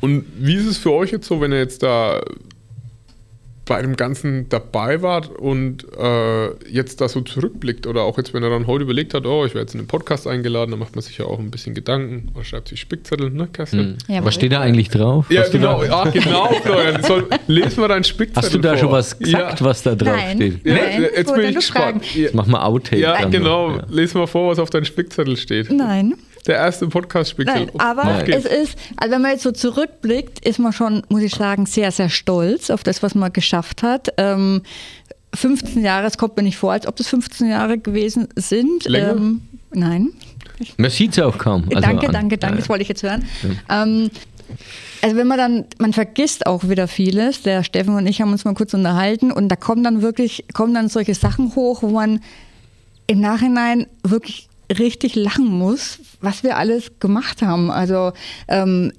Und wie ist es für euch jetzt so, wenn ihr jetzt da bei dem Ganzen dabei wart und äh, jetzt da so zurückblickt oder auch jetzt, wenn er dann heute überlegt hat, oh, ich werde jetzt in den Podcast eingeladen, dann macht man sich ja auch ein bisschen Gedanken oder schreibt sich Spickzettel, ne, Kerstin? Jawohl. Was steht da eigentlich drauf? Ja, Hast du genau, Da, ah, genau, Florian. Soll, les mal deinen Spickzettel hast du da vor. schon was gesagt, ja. was da drauf Nein. steht? Ja, Nein, jetzt bin ich gespannt. Jetzt Ja, machen wir Outtake. ja genau. ja. Les mal vor, was auf deinem Spickzettel steht. Nein. Der erste Podcast-Spickzettel. Nein, aber Nein. es ist, also wenn man jetzt so zurückblickt, ist man schon, muss ich sagen, sehr, sehr stolz auf das, was man geschafft hat. Ähm, 15 Jahre, es kommt mir nicht vor, als ob das 15 Jahre gewesen sind. Länger? Ähm, nein. Man sieht es auch kaum. Also danke, an- danke, danke, Ja, das wollte ich jetzt hören. Ähm, also wenn man dann, man vergisst auch wieder vieles. Der Steffen und ich haben uns mal kurz unterhalten und da kommen dann wirklich, kommen dann solche Sachen hoch, wo man im Nachhinein wirklich richtig lachen muss, was wir alles gemacht haben. Also ähm,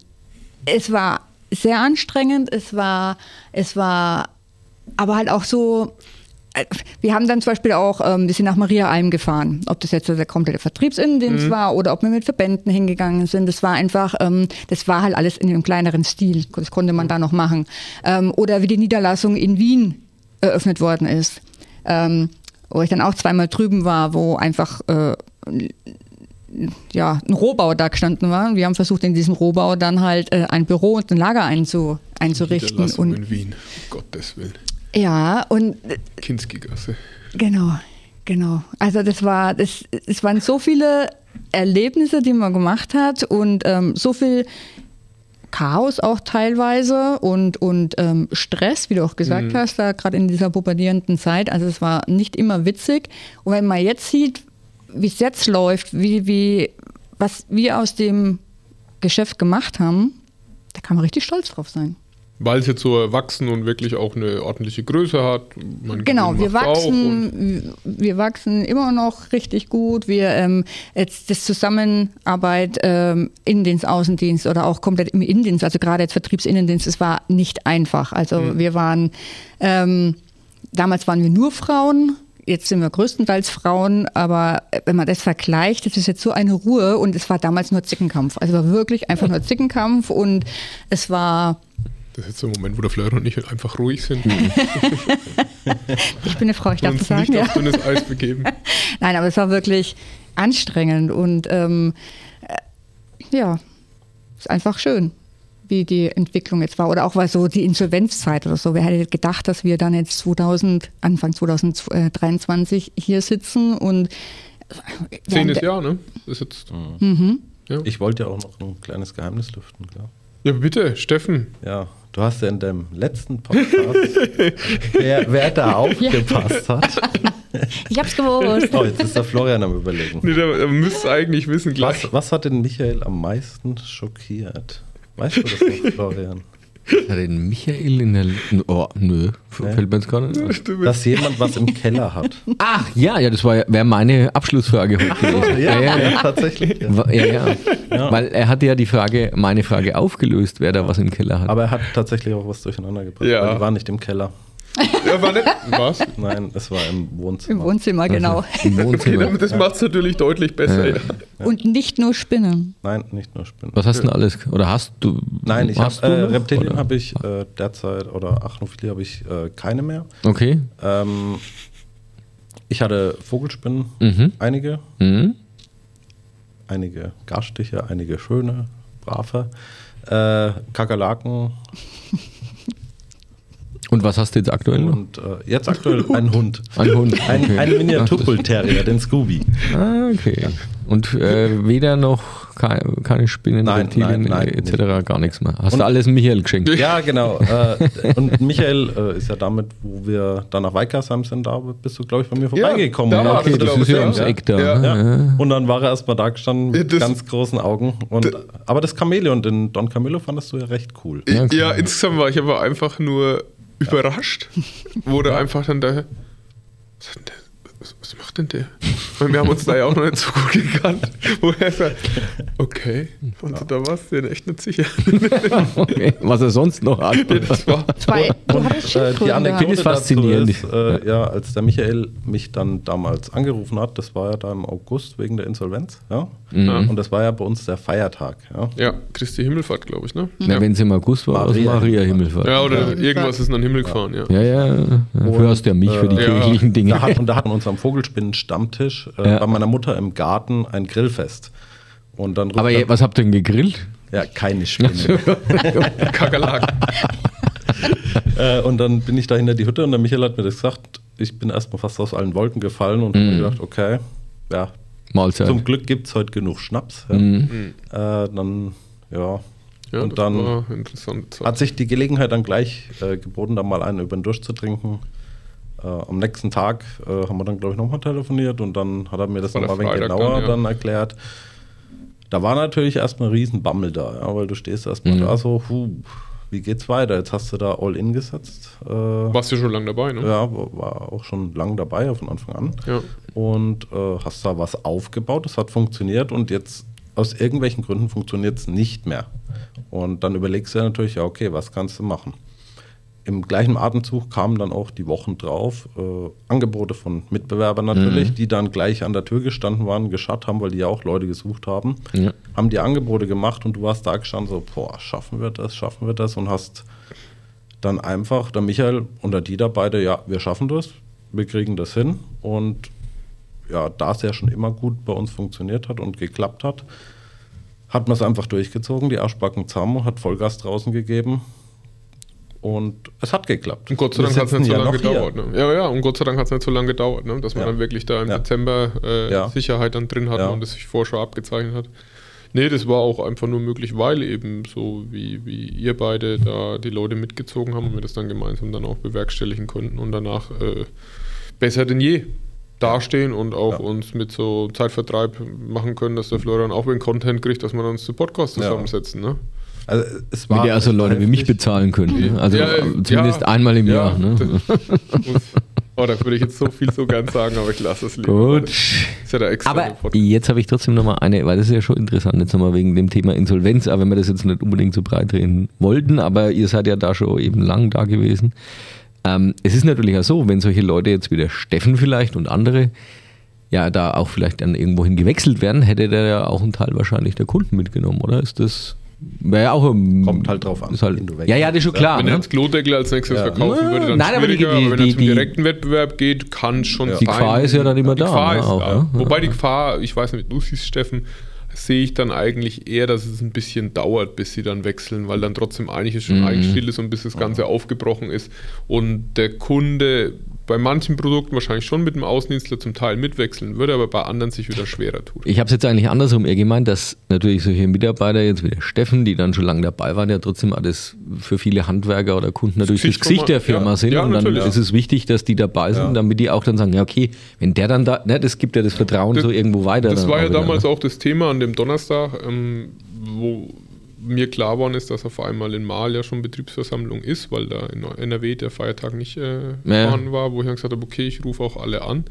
es war sehr anstrengend, es war, es war aber halt auch so, wir haben dann zum Beispiel auch ähm, ein bisschen nach Maria Alm gefahren. Ob das jetzt der komplette Vertriebsinnendienst mhm. war oder ob wir mit Verbänden hingegangen sind. Das war einfach, ähm, das war halt alles in einem kleineren Stil. Das konnte man da noch machen. Ähm, oder wie die Niederlassung in Wien eröffnet worden ist. Ähm, wo ich dann auch zweimal drüben war, wo einfach äh, ja, ein Rohbau da gestanden war. Wir haben versucht, in diesem Rohbau dann halt äh, ein Büro und ein Lager einzu, einzurichten. Und in Wien, um Gottes Willen. Ja, und. Kinski-Gasse. Genau, genau. Also, das war, das, es waren so viele Erlebnisse, die man gemacht hat und ähm, so viel Chaos auch teilweise und, und ähm, Stress, wie du auch gesagt mhm. hast, da gerade in dieser bombardierenden Zeit. Also es war nicht immer witzig. Und wenn man jetzt sieht, wie es jetzt läuft, wie, wie, was wir aus dem Geschäft gemacht haben, da kann man richtig stolz drauf sein. Weil es jetzt so erwachsen und wirklich auch eine ordentliche Größe hat. Man genau, wir wachsen, wir wachsen immer noch richtig gut. Wir ähm, jetzt das Zusammenarbeit ähm, Innendienst, Außendienst oder auch komplett im Innendienst, also gerade jetzt Vertriebsinnendienst, es war nicht einfach. Also mhm. wir waren ähm, damals waren wir nur Frauen. Jetzt sind wir größtenteils Frauen, aber wenn man das vergleicht, das ist jetzt so eine Ruhe und es war damals nur Zickenkampf. Also war wirklich einfach nur Zickenkampf und es war das ist jetzt so ein Moment, wo der Fleur und ich einfach ruhig sind. ich bin eine Frau, ich darf das sagen. Nicht ja. auf dünnes Eis begeben. Nein, aber es war wirklich anstrengend und ähm, äh, ja, ist einfach schön, wie die Entwicklung jetzt war. Oder auch weil so die Insolvenzzeit oder so. Wer hätte gedacht, dass wir dann jetzt 2000, Anfang 2023 hier sitzen und Zehntes Jahr, ne? Ist jetzt. Mhm. Ja. Ich wollte ja auch noch ein kleines Geheimnis lüften, klar. Ja, bitte, Steffen. Ja, Du hast ja in deinem letzten Podcast, wer, wer da aufgepasst hat. Ich hab's gewusst. Oh, jetzt ist der Florian am Überlegen. Nee, der, der müsste eigentlich wissen gleich. Was, was hat denn Michael am meisten schockiert? Weißt du das noch, Florian? Hat den Michael in der. Oh, nö, fällt mir jetzt gar nicht ein. Dass jemand was im Keller hat. Ach, ja, ja, das wäre meine Abschlussfrage heute gewesen. Ja, ja, ja, tatsächlich. Ja. Ja, ja. Weil er hatte ja die Frage, meine Frage aufgelöst, wer da was im Keller hat. Aber er hat tatsächlich auch was durcheinander gebracht. Ja. Weil die waren nicht im Keller. Ja, war nicht. Was? Nein, es war im Wohnzimmer. Im Wohnzimmer, also, genau. Im Wohnzimmer. Okay, das macht es natürlich deutlich besser. Ja. Und nicht nur Spinnen. Nein, nicht nur Spinnen. Was hast du denn alles? Oder hast du? Nein, ich habe äh, Reptilien habe ich äh, derzeit oder Achnophilie habe ich äh, keine mehr. Okay. Ähm, ich hatte Vogelspinnen, mhm. einige. Mhm. Einige Garstiche, einige schöne, brave. Äh, Kakerlaken und was hast du jetzt aktuell noch? Und äh, jetzt aktuell ein Hund. Ein Hund. Ein, okay. ein Miniaturbull-Terrier, den Scooby. Ah, okay. Ja. Und äh, weder noch keine, keine Spinnen, nein, Reptilien nein, nein, etc., nicht. gar nichts mehr. Hast und, du alles Michael geschenkt? Ja, genau. Äh, und Michael äh, ist ja damit, wo wir dann nach Weikersheim sind, da bist du, glaube ich, bei mir vorbeigekommen. Ja, da okay, das, das ist ja ums Eck da. Ja. Ja. Und dann war er erstmal da gestanden mit ganz großen Augen. Und, aber das Chamäleon, den Don Camillo, fandest du ja recht cool. Ja, insgesamt war ich aber einfach nur überrascht, wurde einfach dann da. Was, denn der? Und wir haben uns da ja auch noch nicht so gut gekannt. Wo er sagt, okay, und ja. da warst du dir echt nicht sicher. okay, was er sonst noch hat. Das war Zwei. Und, äh, die Anekdote ist faszinierend. Ist, äh, ja, als der Michael mich dann damals angerufen hat, das war ja da im August wegen der Insolvenz, ja. Mhm. Und das war ja bei uns der Feiertag, ja. Ja, Christi Himmelfahrt, glaube ich, ne? Ja, ja. wenn es im August war, Maria, Maria Himmelfahrt. Ja, oder ja. irgendwas ist in den Himmel gefahren, ja. Ja, ja. ja. Du hörst ja mich für die äh, kirchlichen Dinge. Da hat, und da hatten wir uns am Vogelspinnen-Stammtisch äh, bei meiner Mutter im Garten ein Grillfest. Und dann Aber dann, was habt ihr denn gegrillt? Ja, keine Spinnen. Kakerlaken. äh, und dann bin ich da hinter die Hütte und der Michael hat mir das gesagt. Ich bin erstmal fast aus allen Wolken gefallen und mm. habe gedacht, okay, ja, Mahlzeit. zum Glück gibt es heute genug Schnaps. Ja. Mm. Äh, dann, ja. ja und dann hat sich die Gelegenheit dann gleich äh, geboten, da mal einen über den Durst zu trinken. Äh, am nächsten Tag äh, haben wir dann, glaube ich, nochmal telefoniert und dann hat er mir das nochmal ein wenig genauer dann, ja. dann, erklärt. Da war natürlich erstmal ein Riesenbammel da, ja, weil du stehst erstmal mhm. da so, puh, wie geht's weiter? Jetzt hast du da All-In gesetzt. Äh, Warst du schon lange dabei, ne? Ja, war auch schon lange dabei, von Anfang an. Ja. Und äh, hast da was aufgebaut, das hat funktioniert und jetzt aus irgendwelchen Gründen funktioniert es nicht mehr. Und dann überlegst du ja natürlich, ja, okay, was kannst du machen? Im gleichen Atemzug kamen dann auch die Wochen drauf äh, Angebote von Mitbewerbern natürlich, mhm. die dann gleich an der Tür gestanden waren, geschaut haben, weil die ja auch Leute gesucht haben, ja. haben die Angebote gemacht und du warst da gestanden so, boah, schaffen wir das, schaffen wir das und hast dann einfach, der Michael und der Dieter beide, ja, wir schaffen das, wir kriegen das hin und ja, da es ja schon immer gut bei uns funktioniert hat und geklappt hat, hat man es einfach durchgezogen, die Arschbacken zusammen, hat Vollgas draußen gegeben und es hat geklappt. Und Gott sei Dank hat es nicht so lange gedauert. Ne? Ja, ja, und Gott sei Dank hat es nicht so lange gedauert, ne? dass man ja. dann wirklich da im ja. Dezember äh, ja. Sicherheit dann drin hat und es sich vorher schon abgezeichnet hat. Nee, das war auch einfach nur möglich, weil eben so wie, wie ihr beide da die Leute mitgezogen haben und wir das dann gemeinsam dann auch bewerkstelligen konnten und danach äh, besser denn je dastehen und auch uns mit so Zeitvertreib machen können, dass der Florian auch den Content kriegt, dass wir uns zu Podcasts zusammensetzen. Ne? Also es war Mit der also Leute wie mich bezahlen können. Ne? Also ja, zumindest ja, einmal im Jahr. Ne? oh, da würde ich jetzt so viel so gern sagen, aber ich lasse es lieber. Gut. Ist ja der extra aber Podcast. jetzt habe ich trotzdem nochmal eine, weil das ist ja schon interessant, jetzt nochmal wegen dem Thema Insolvenz, aber wenn wir das jetzt nicht unbedingt so breit drehen wollten, aber ihr seid ja da schon eben lang da gewesen. Ähm, es ist natürlich auch so, wenn solche Leute jetzt wie der Steffen vielleicht und andere ja da auch vielleicht dann irgendwohin gewechselt werden, hätte der ja auch einen Teil wahrscheinlich der Kunden mitgenommen, oder? Ist das Wäre ja auch Kommt halt drauf an. Halt, ja, ja, das ist schon klar. Wenn er ne? jetzt Klodeckel als nächstes ja. verkaufen würde, dann Nein, aber, die, aber wenn er zum direkten Wettbewerb geht, kann schon ja. sein. Die Gefahr ist ja dann immer die da. Gefahr ne? ist auch, da. Wobei die Gefahr, ich weiß nicht, du siehst, Steffen, sehe ich dann eigentlich eher, dass es ein bisschen dauert, bis sie dann wechseln, weil dann trotzdem einiges schon mhm. eingespielt ist und bis das Ganze aufgebrochen ist und der Kunde bei manchen Produkten wahrscheinlich schon mit dem Außendienstler zum Teil mitwechseln würde, aber bei anderen sich wieder schwerer tut. Ich habe es jetzt eigentlich andersrum eher gemeint, dass natürlich solche Mitarbeiter, jetzt wie der Steffen, die dann schon lange dabei waren, ja trotzdem alles für viele Handwerker oder Kunden natürlich das Gesicht, das Gesicht der Firma ja, sind. Ja, und dann ist es wichtig, dass die dabei sind, ja. damit die auch dann sagen, ja okay, wenn der dann da, ne, das gibt ja das Vertrauen das, so irgendwo weiter. Das war ja damals ne? auch das Thema an dem Donnerstag, ähm, wo mir klar geworden ist, dass auf einmal in Mal ja schon Betriebsversammlung ist, weil da in NRW der Feiertag nicht äh, ja. war, wo ich dann gesagt habe, okay, ich rufe auch alle an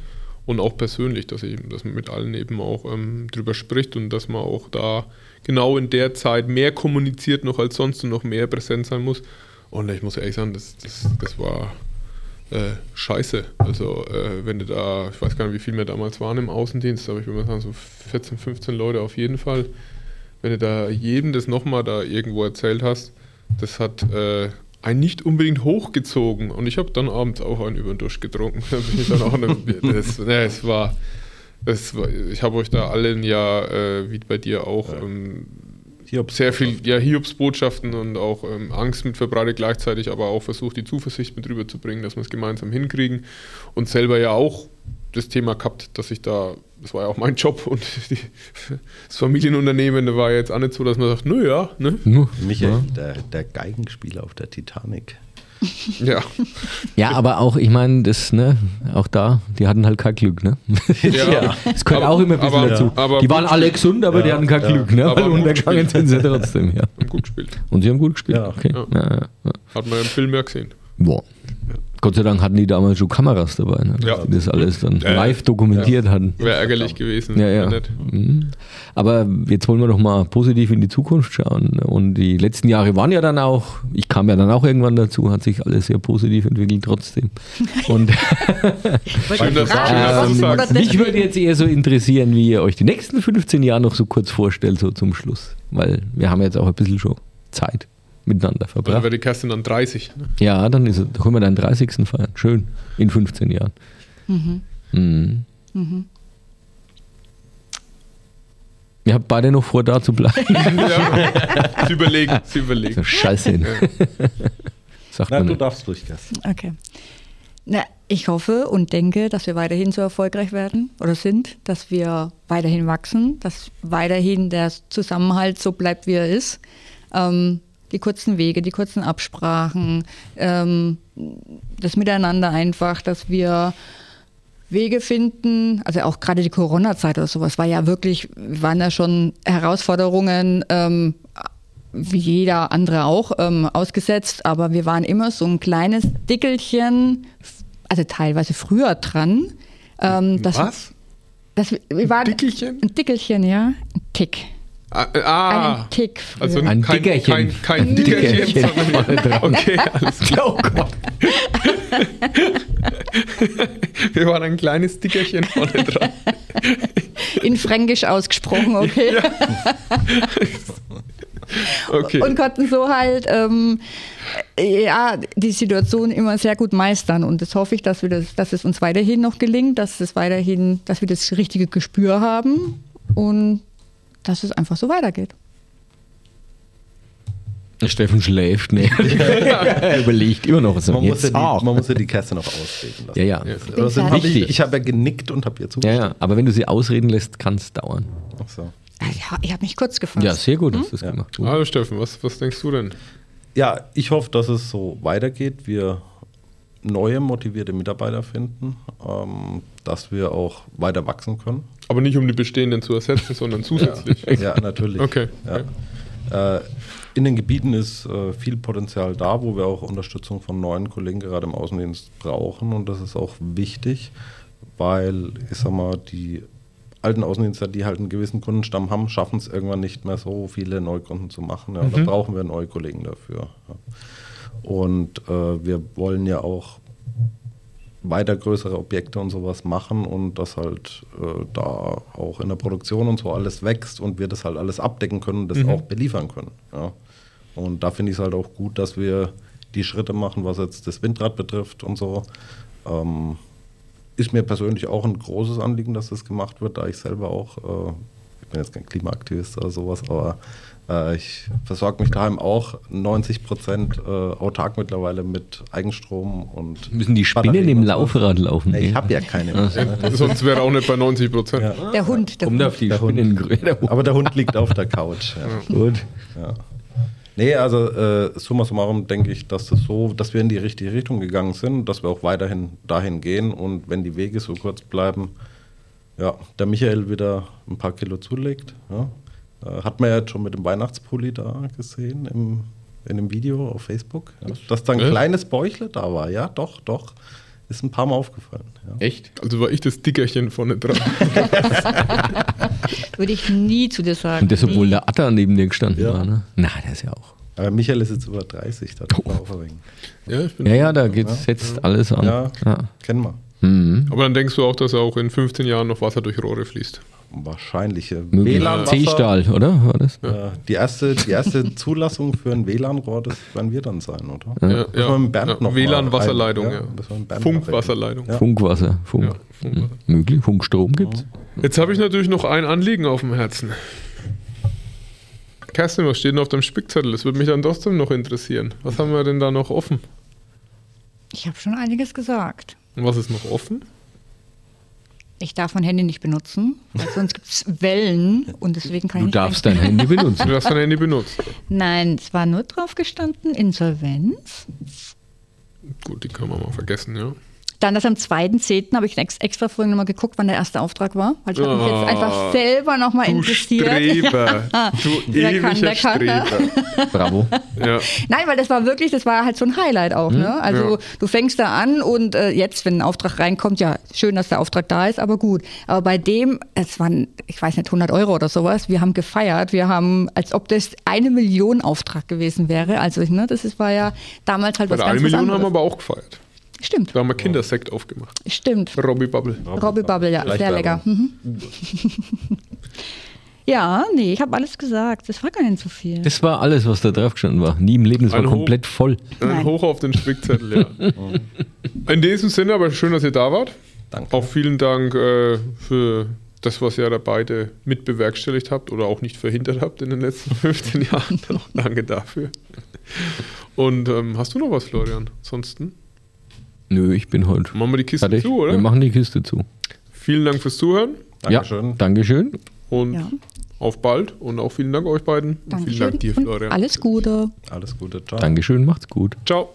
und auch persönlich, dass, ich, dass man mit allen eben auch ähm, drüber spricht und dass man auch da genau in der Zeit mehr kommuniziert noch als sonst und noch mehr präsent sein muss. Und ich muss ehrlich sagen, das, das, das war äh, scheiße. Also äh, wenn du da, ich weiß gar nicht, wie viel wir damals waren im Außendienst, aber ich würde mal sagen, so 14, 15 Leute auf jeden Fall wenn du da jedem das nochmal da irgendwo erzählt hast, das hat äh, einen nicht unbedingt hochgezogen. Und ich habe dann abends auch einen über den Dusch getrunken. das, ne, es war, das war, ich habe euch da allen ja, äh, wie bei dir auch, ähm, sehr viel ja, Hiobsbotschaften und auch ähm, Angst mit verbreitet gleichzeitig, aber auch versucht, die Zuversicht mit rüberzubringen, dass wir es gemeinsam hinkriegen. Und selber ja auch das Thema gehabt, dass ich da, das war ja auch mein Job und die, das Familienunternehmen, da war jetzt auch nicht so, dass man sagt, nö ja, ne? Michael, ja. Der, der Geigenspieler auf der Titanic. Ja. Ja, aber auch, ich meine, das, ne, auch da, die hatten halt kein Glück, ne? Ja. Das gehört aber, auch immer ein bisschen aber, dazu. Aber die waren alle gesund, aber ja, die hatten kein ja. Glück, ne? Weil untergegangen sind sie trotzdem, ja. Haben gut gespielt. Und sie haben gut gespielt. Ja. Okay. Hat man im Film ja gesehen. Boah. Gott sei Dank hatten die damals schon Kameras dabei, ne? ja. die das alles dann äh, live dokumentiert ja. hatten. Wäre ärgerlich gewesen. Ja, ja. Mhm. Aber jetzt wollen wir doch mal positiv in die Zukunft schauen. Und die letzten Jahre waren ja dann auch, ich kam ja dann auch irgendwann dazu, hat sich alles sehr positiv entwickelt trotzdem. Und Schön, dass ähm, das mich würde jetzt eher so interessieren, wie ihr euch die nächsten 15 Jahre noch so kurz vorstellt, so zum Schluss. Weil wir haben jetzt auch ein bisschen schon Zeit miteinander verbracht. Dann wäre die Kerstin dann 30. Ne? Ja, dann ist, da können wir deinen 30. feiern. Schön. In 15 Jahren. Mhm. Mhm. Mhm. Ihr habt beide noch vor, da zu bleiben. ja, sie überlegen, sie überlegen. So Scheiße. Ja. Sagt Na, du nicht. darfst durch, Kerstin. Okay. Na, ich hoffe und denke, dass wir weiterhin so erfolgreich werden oder sind, dass wir weiterhin wachsen, dass weiterhin der Zusammenhalt so bleibt, wie er ist. Ähm, die kurzen Wege, die kurzen Absprachen, ähm, das Miteinander einfach, dass wir Wege finden, also auch gerade die Corona-Zeit oder sowas war ja wirklich, waren ja schon Herausforderungen, ähm, wie jeder andere auch, ähm, ausgesetzt, aber wir waren immer so ein kleines Dickelchen, also teilweise früher dran. Ähm, Was? Das, wir waren, ein Dickelchen? Ein Dickelchen, ja. Ein Tick. Ah, ah. Einen Tick früher. also Ein kein, Dickerchen. kein, kein Ein Dickerchen, Dickerchen. Okay, alles klar. Oh Gott. Wir waren ein kleines Dickerchen vorne dran. In Fränkisch ausgesprochen, okay. Okay. Und konnten so halt ähm, ja, die Situation immer sehr gut meistern. Und das hoffe ich, dass, wir das, dass es uns weiterhin noch gelingt, dass es weiterhin, dass wir das richtige Gespür haben und dass es einfach so weitergeht. Steffen schläft, ne? er überlegt immer noch. Was Man muss, ja jetzt die, auch. man muss ja die Kerze noch ausreden lassen. Ja, ja. Ja. Also, hab ich Wichtig. ich habe ja genickt und habe ihr Ja, zugestimmt. ja. Aber wenn du sie ausreden lässt, kann es dauern. Ach so. Ja, ich habe mich kurz gefasst. Ja, sehr gut hast du das Ja. gemacht. Also Steffen, was, was denkst du denn? Ja, ich hoffe, dass es so weitergeht. Wir neue motivierte Mitarbeiter finden, ähm, dass wir auch weiter wachsen können. Aber nicht um die bestehenden zu ersetzen, sondern zusätzlich. Ja, natürlich. Okay. Ja. Äh, in den Gebieten ist äh, viel Potenzial da, wo wir auch Unterstützung von neuen Kollegen gerade im Außendienst brauchen. Und das ist auch wichtig, weil ich sag mal, die alten Außendienstler, die halt einen gewissen Kundenstamm haben, schaffen es irgendwann nicht mehr so viele Neukunden zu machen. Ja, und Da brauchen wir neue Kollegen dafür. Ja. Und äh, wir wollen ja auch weiter größere Objekte und sowas machen und dass halt äh, da auch in der Produktion und so alles wächst und wir das halt alles abdecken können und das auch beliefern können. Ja. Und da finde ich es halt auch gut, dass wir die Schritte machen, was jetzt das Windrad betrifft und so. Ähm, ist mir persönlich auch ein großes Anliegen, dass das gemacht wird, da ich selber auch, äh, bin jetzt kein Klimaaktivist oder sowas, aber äh, ich versorge mich daheim auch 90 Prozent äh, autark mittlerweile mit Eigenstrom und Müssen die Spinnen im. Laufrad laufen? Nee, ich habe ja keine. Ja, Sonst wäre auch nicht bei 90 Prozent. Ja. Der Hund. Der Kommt Hund. auf die Der Hund. Spinnen. Der Hund. Aber der Hund liegt auf der Couch. Ja. Gut. Ja. Nee, also äh, summa summarum denke ich, dass das so, dass wir in die richtige Richtung gegangen sind, dass wir auch weiterhin dahin gehen und wenn die Wege so kurz bleiben, ja, der Michael wieder ein paar Kilo zulegt. Ja. Äh, hat man ja jetzt schon mit dem Weihnachtspulli da gesehen im, in dem Video auf Facebook, ja. dass da ein Ja? kleines Bäuchle da war. Ja, doch, doch. Ist ein paar Mal aufgefallen. Ja. Echt? Also war ich das Dickerchen vorne dran. Würde ich nie zu dir sagen. Und das, obwohl nie. der Atta neben dir gestanden Ja. war, ne? Na, der ist ja auch. Aber Michael ist jetzt über 30, da darf man Oh. aufregen. Ja, ich bin Ja, ja, da geht's, setzt alles an. Ja, Ja. kennen wir. Mhm. Aber dann denkst du auch, dass auch in 15 Jahren noch Wasser durch Rohre fließt. Wahrscheinlich. äh. WLAN-Wasser- C-Stahl, oder? War das? Äh, Die erste, die erste Zulassung für ein WLAN-Rohr, das werden wir dann sein, oder? Ja, ja. noch mal WLAN-Wasserleitung, ja. Funkwasserleitung. Ja. Funkwasser. Funk. Ja, Funkwasser. Mhm. Möglich. Funkstrom gibt's. Jetzt habe ich natürlich noch ein Anliegen auf dem Herzen. Kerstin, was steht denn auf deinem Spickzettel? Das würde mich dann trotzdem noch interessieren. Was haben wir denn da noch offen? Ich habe schon einiges gesagt. Und was ist noch offen? Ich darf mein Handy nicht benutzen, weil sonst gibt es Wellen und deswegen kann Du ich nicht darfst dein Handy benutzen. Du hast dein Handy benutzt. Nein, es war nur drauf gestanden, Insolvenz. Gut, die können wir mal vergessen, ja. Dann das am 2.10. habe ich ex extra vorhin nochmal geguckt, wann der erste Auftrag war, weil ich habe mich Oh, jetzt einfach selber nochmal interessiert. Streber. Du Der kann, der kann, ne? Streber. Bravo. Ja. Nein, weil das war wirklich, das war halt so ein Highlight auch. Ne? Also? Ja. du fängst da an und äh, jetzt, wenn ein Auftrag reinkommt, ja, schön, dass der Auftrag da ist, aber gut. Aber bei dem, es waren, ich weiß nicht, 100 Euro oder sowas, wir haben gefeiert, wir haben, als ob das eine Million Auftrag gewesen wäre. Also ne, das ist, war ja damals halt Bei was ganz 1 Million was haben wir anderes. aber auch gefeiert. Stimmt, Da haben wir Kindersekt aufgemacht. stimmt. Robbie Bubble. Robbie Bubble, ja, sehr lecker. Mhm. ja, nee, ich habe alles gesagt. Das war gar nicht so viel. Das war alles, was da drauf gestanden war. Nie im Leben, es war Ein Hoch- komplett voll. Ein Nein. Hoch auf den Spickzettel, ja. In diesem Sinne, aber schön, dass ihr da wart. Danke. Auch vielen Dank äh, für das, was ihr da beide mit bewerkstelligt habt oder auch nicht verhindert habt in den letzten 15 Jahren. Auch danke dafür. Und ähm, hast du noch was, Florian? Ansonsten Nö, ich bin heute machen wir die Kiste fertig. zu, oder? Wir machen die Kiste zu. Vielen Dank fürs Zuhören Dankeschön. Ja, Dankeschön. und Ja. auf bald. Und auch vielen Dank euch beiden. Und vielen Dankeschön Dank dir, und Florian. Alles Gute. Alles Gute. Ciao. Dankeschön, macht's gut. Ciao.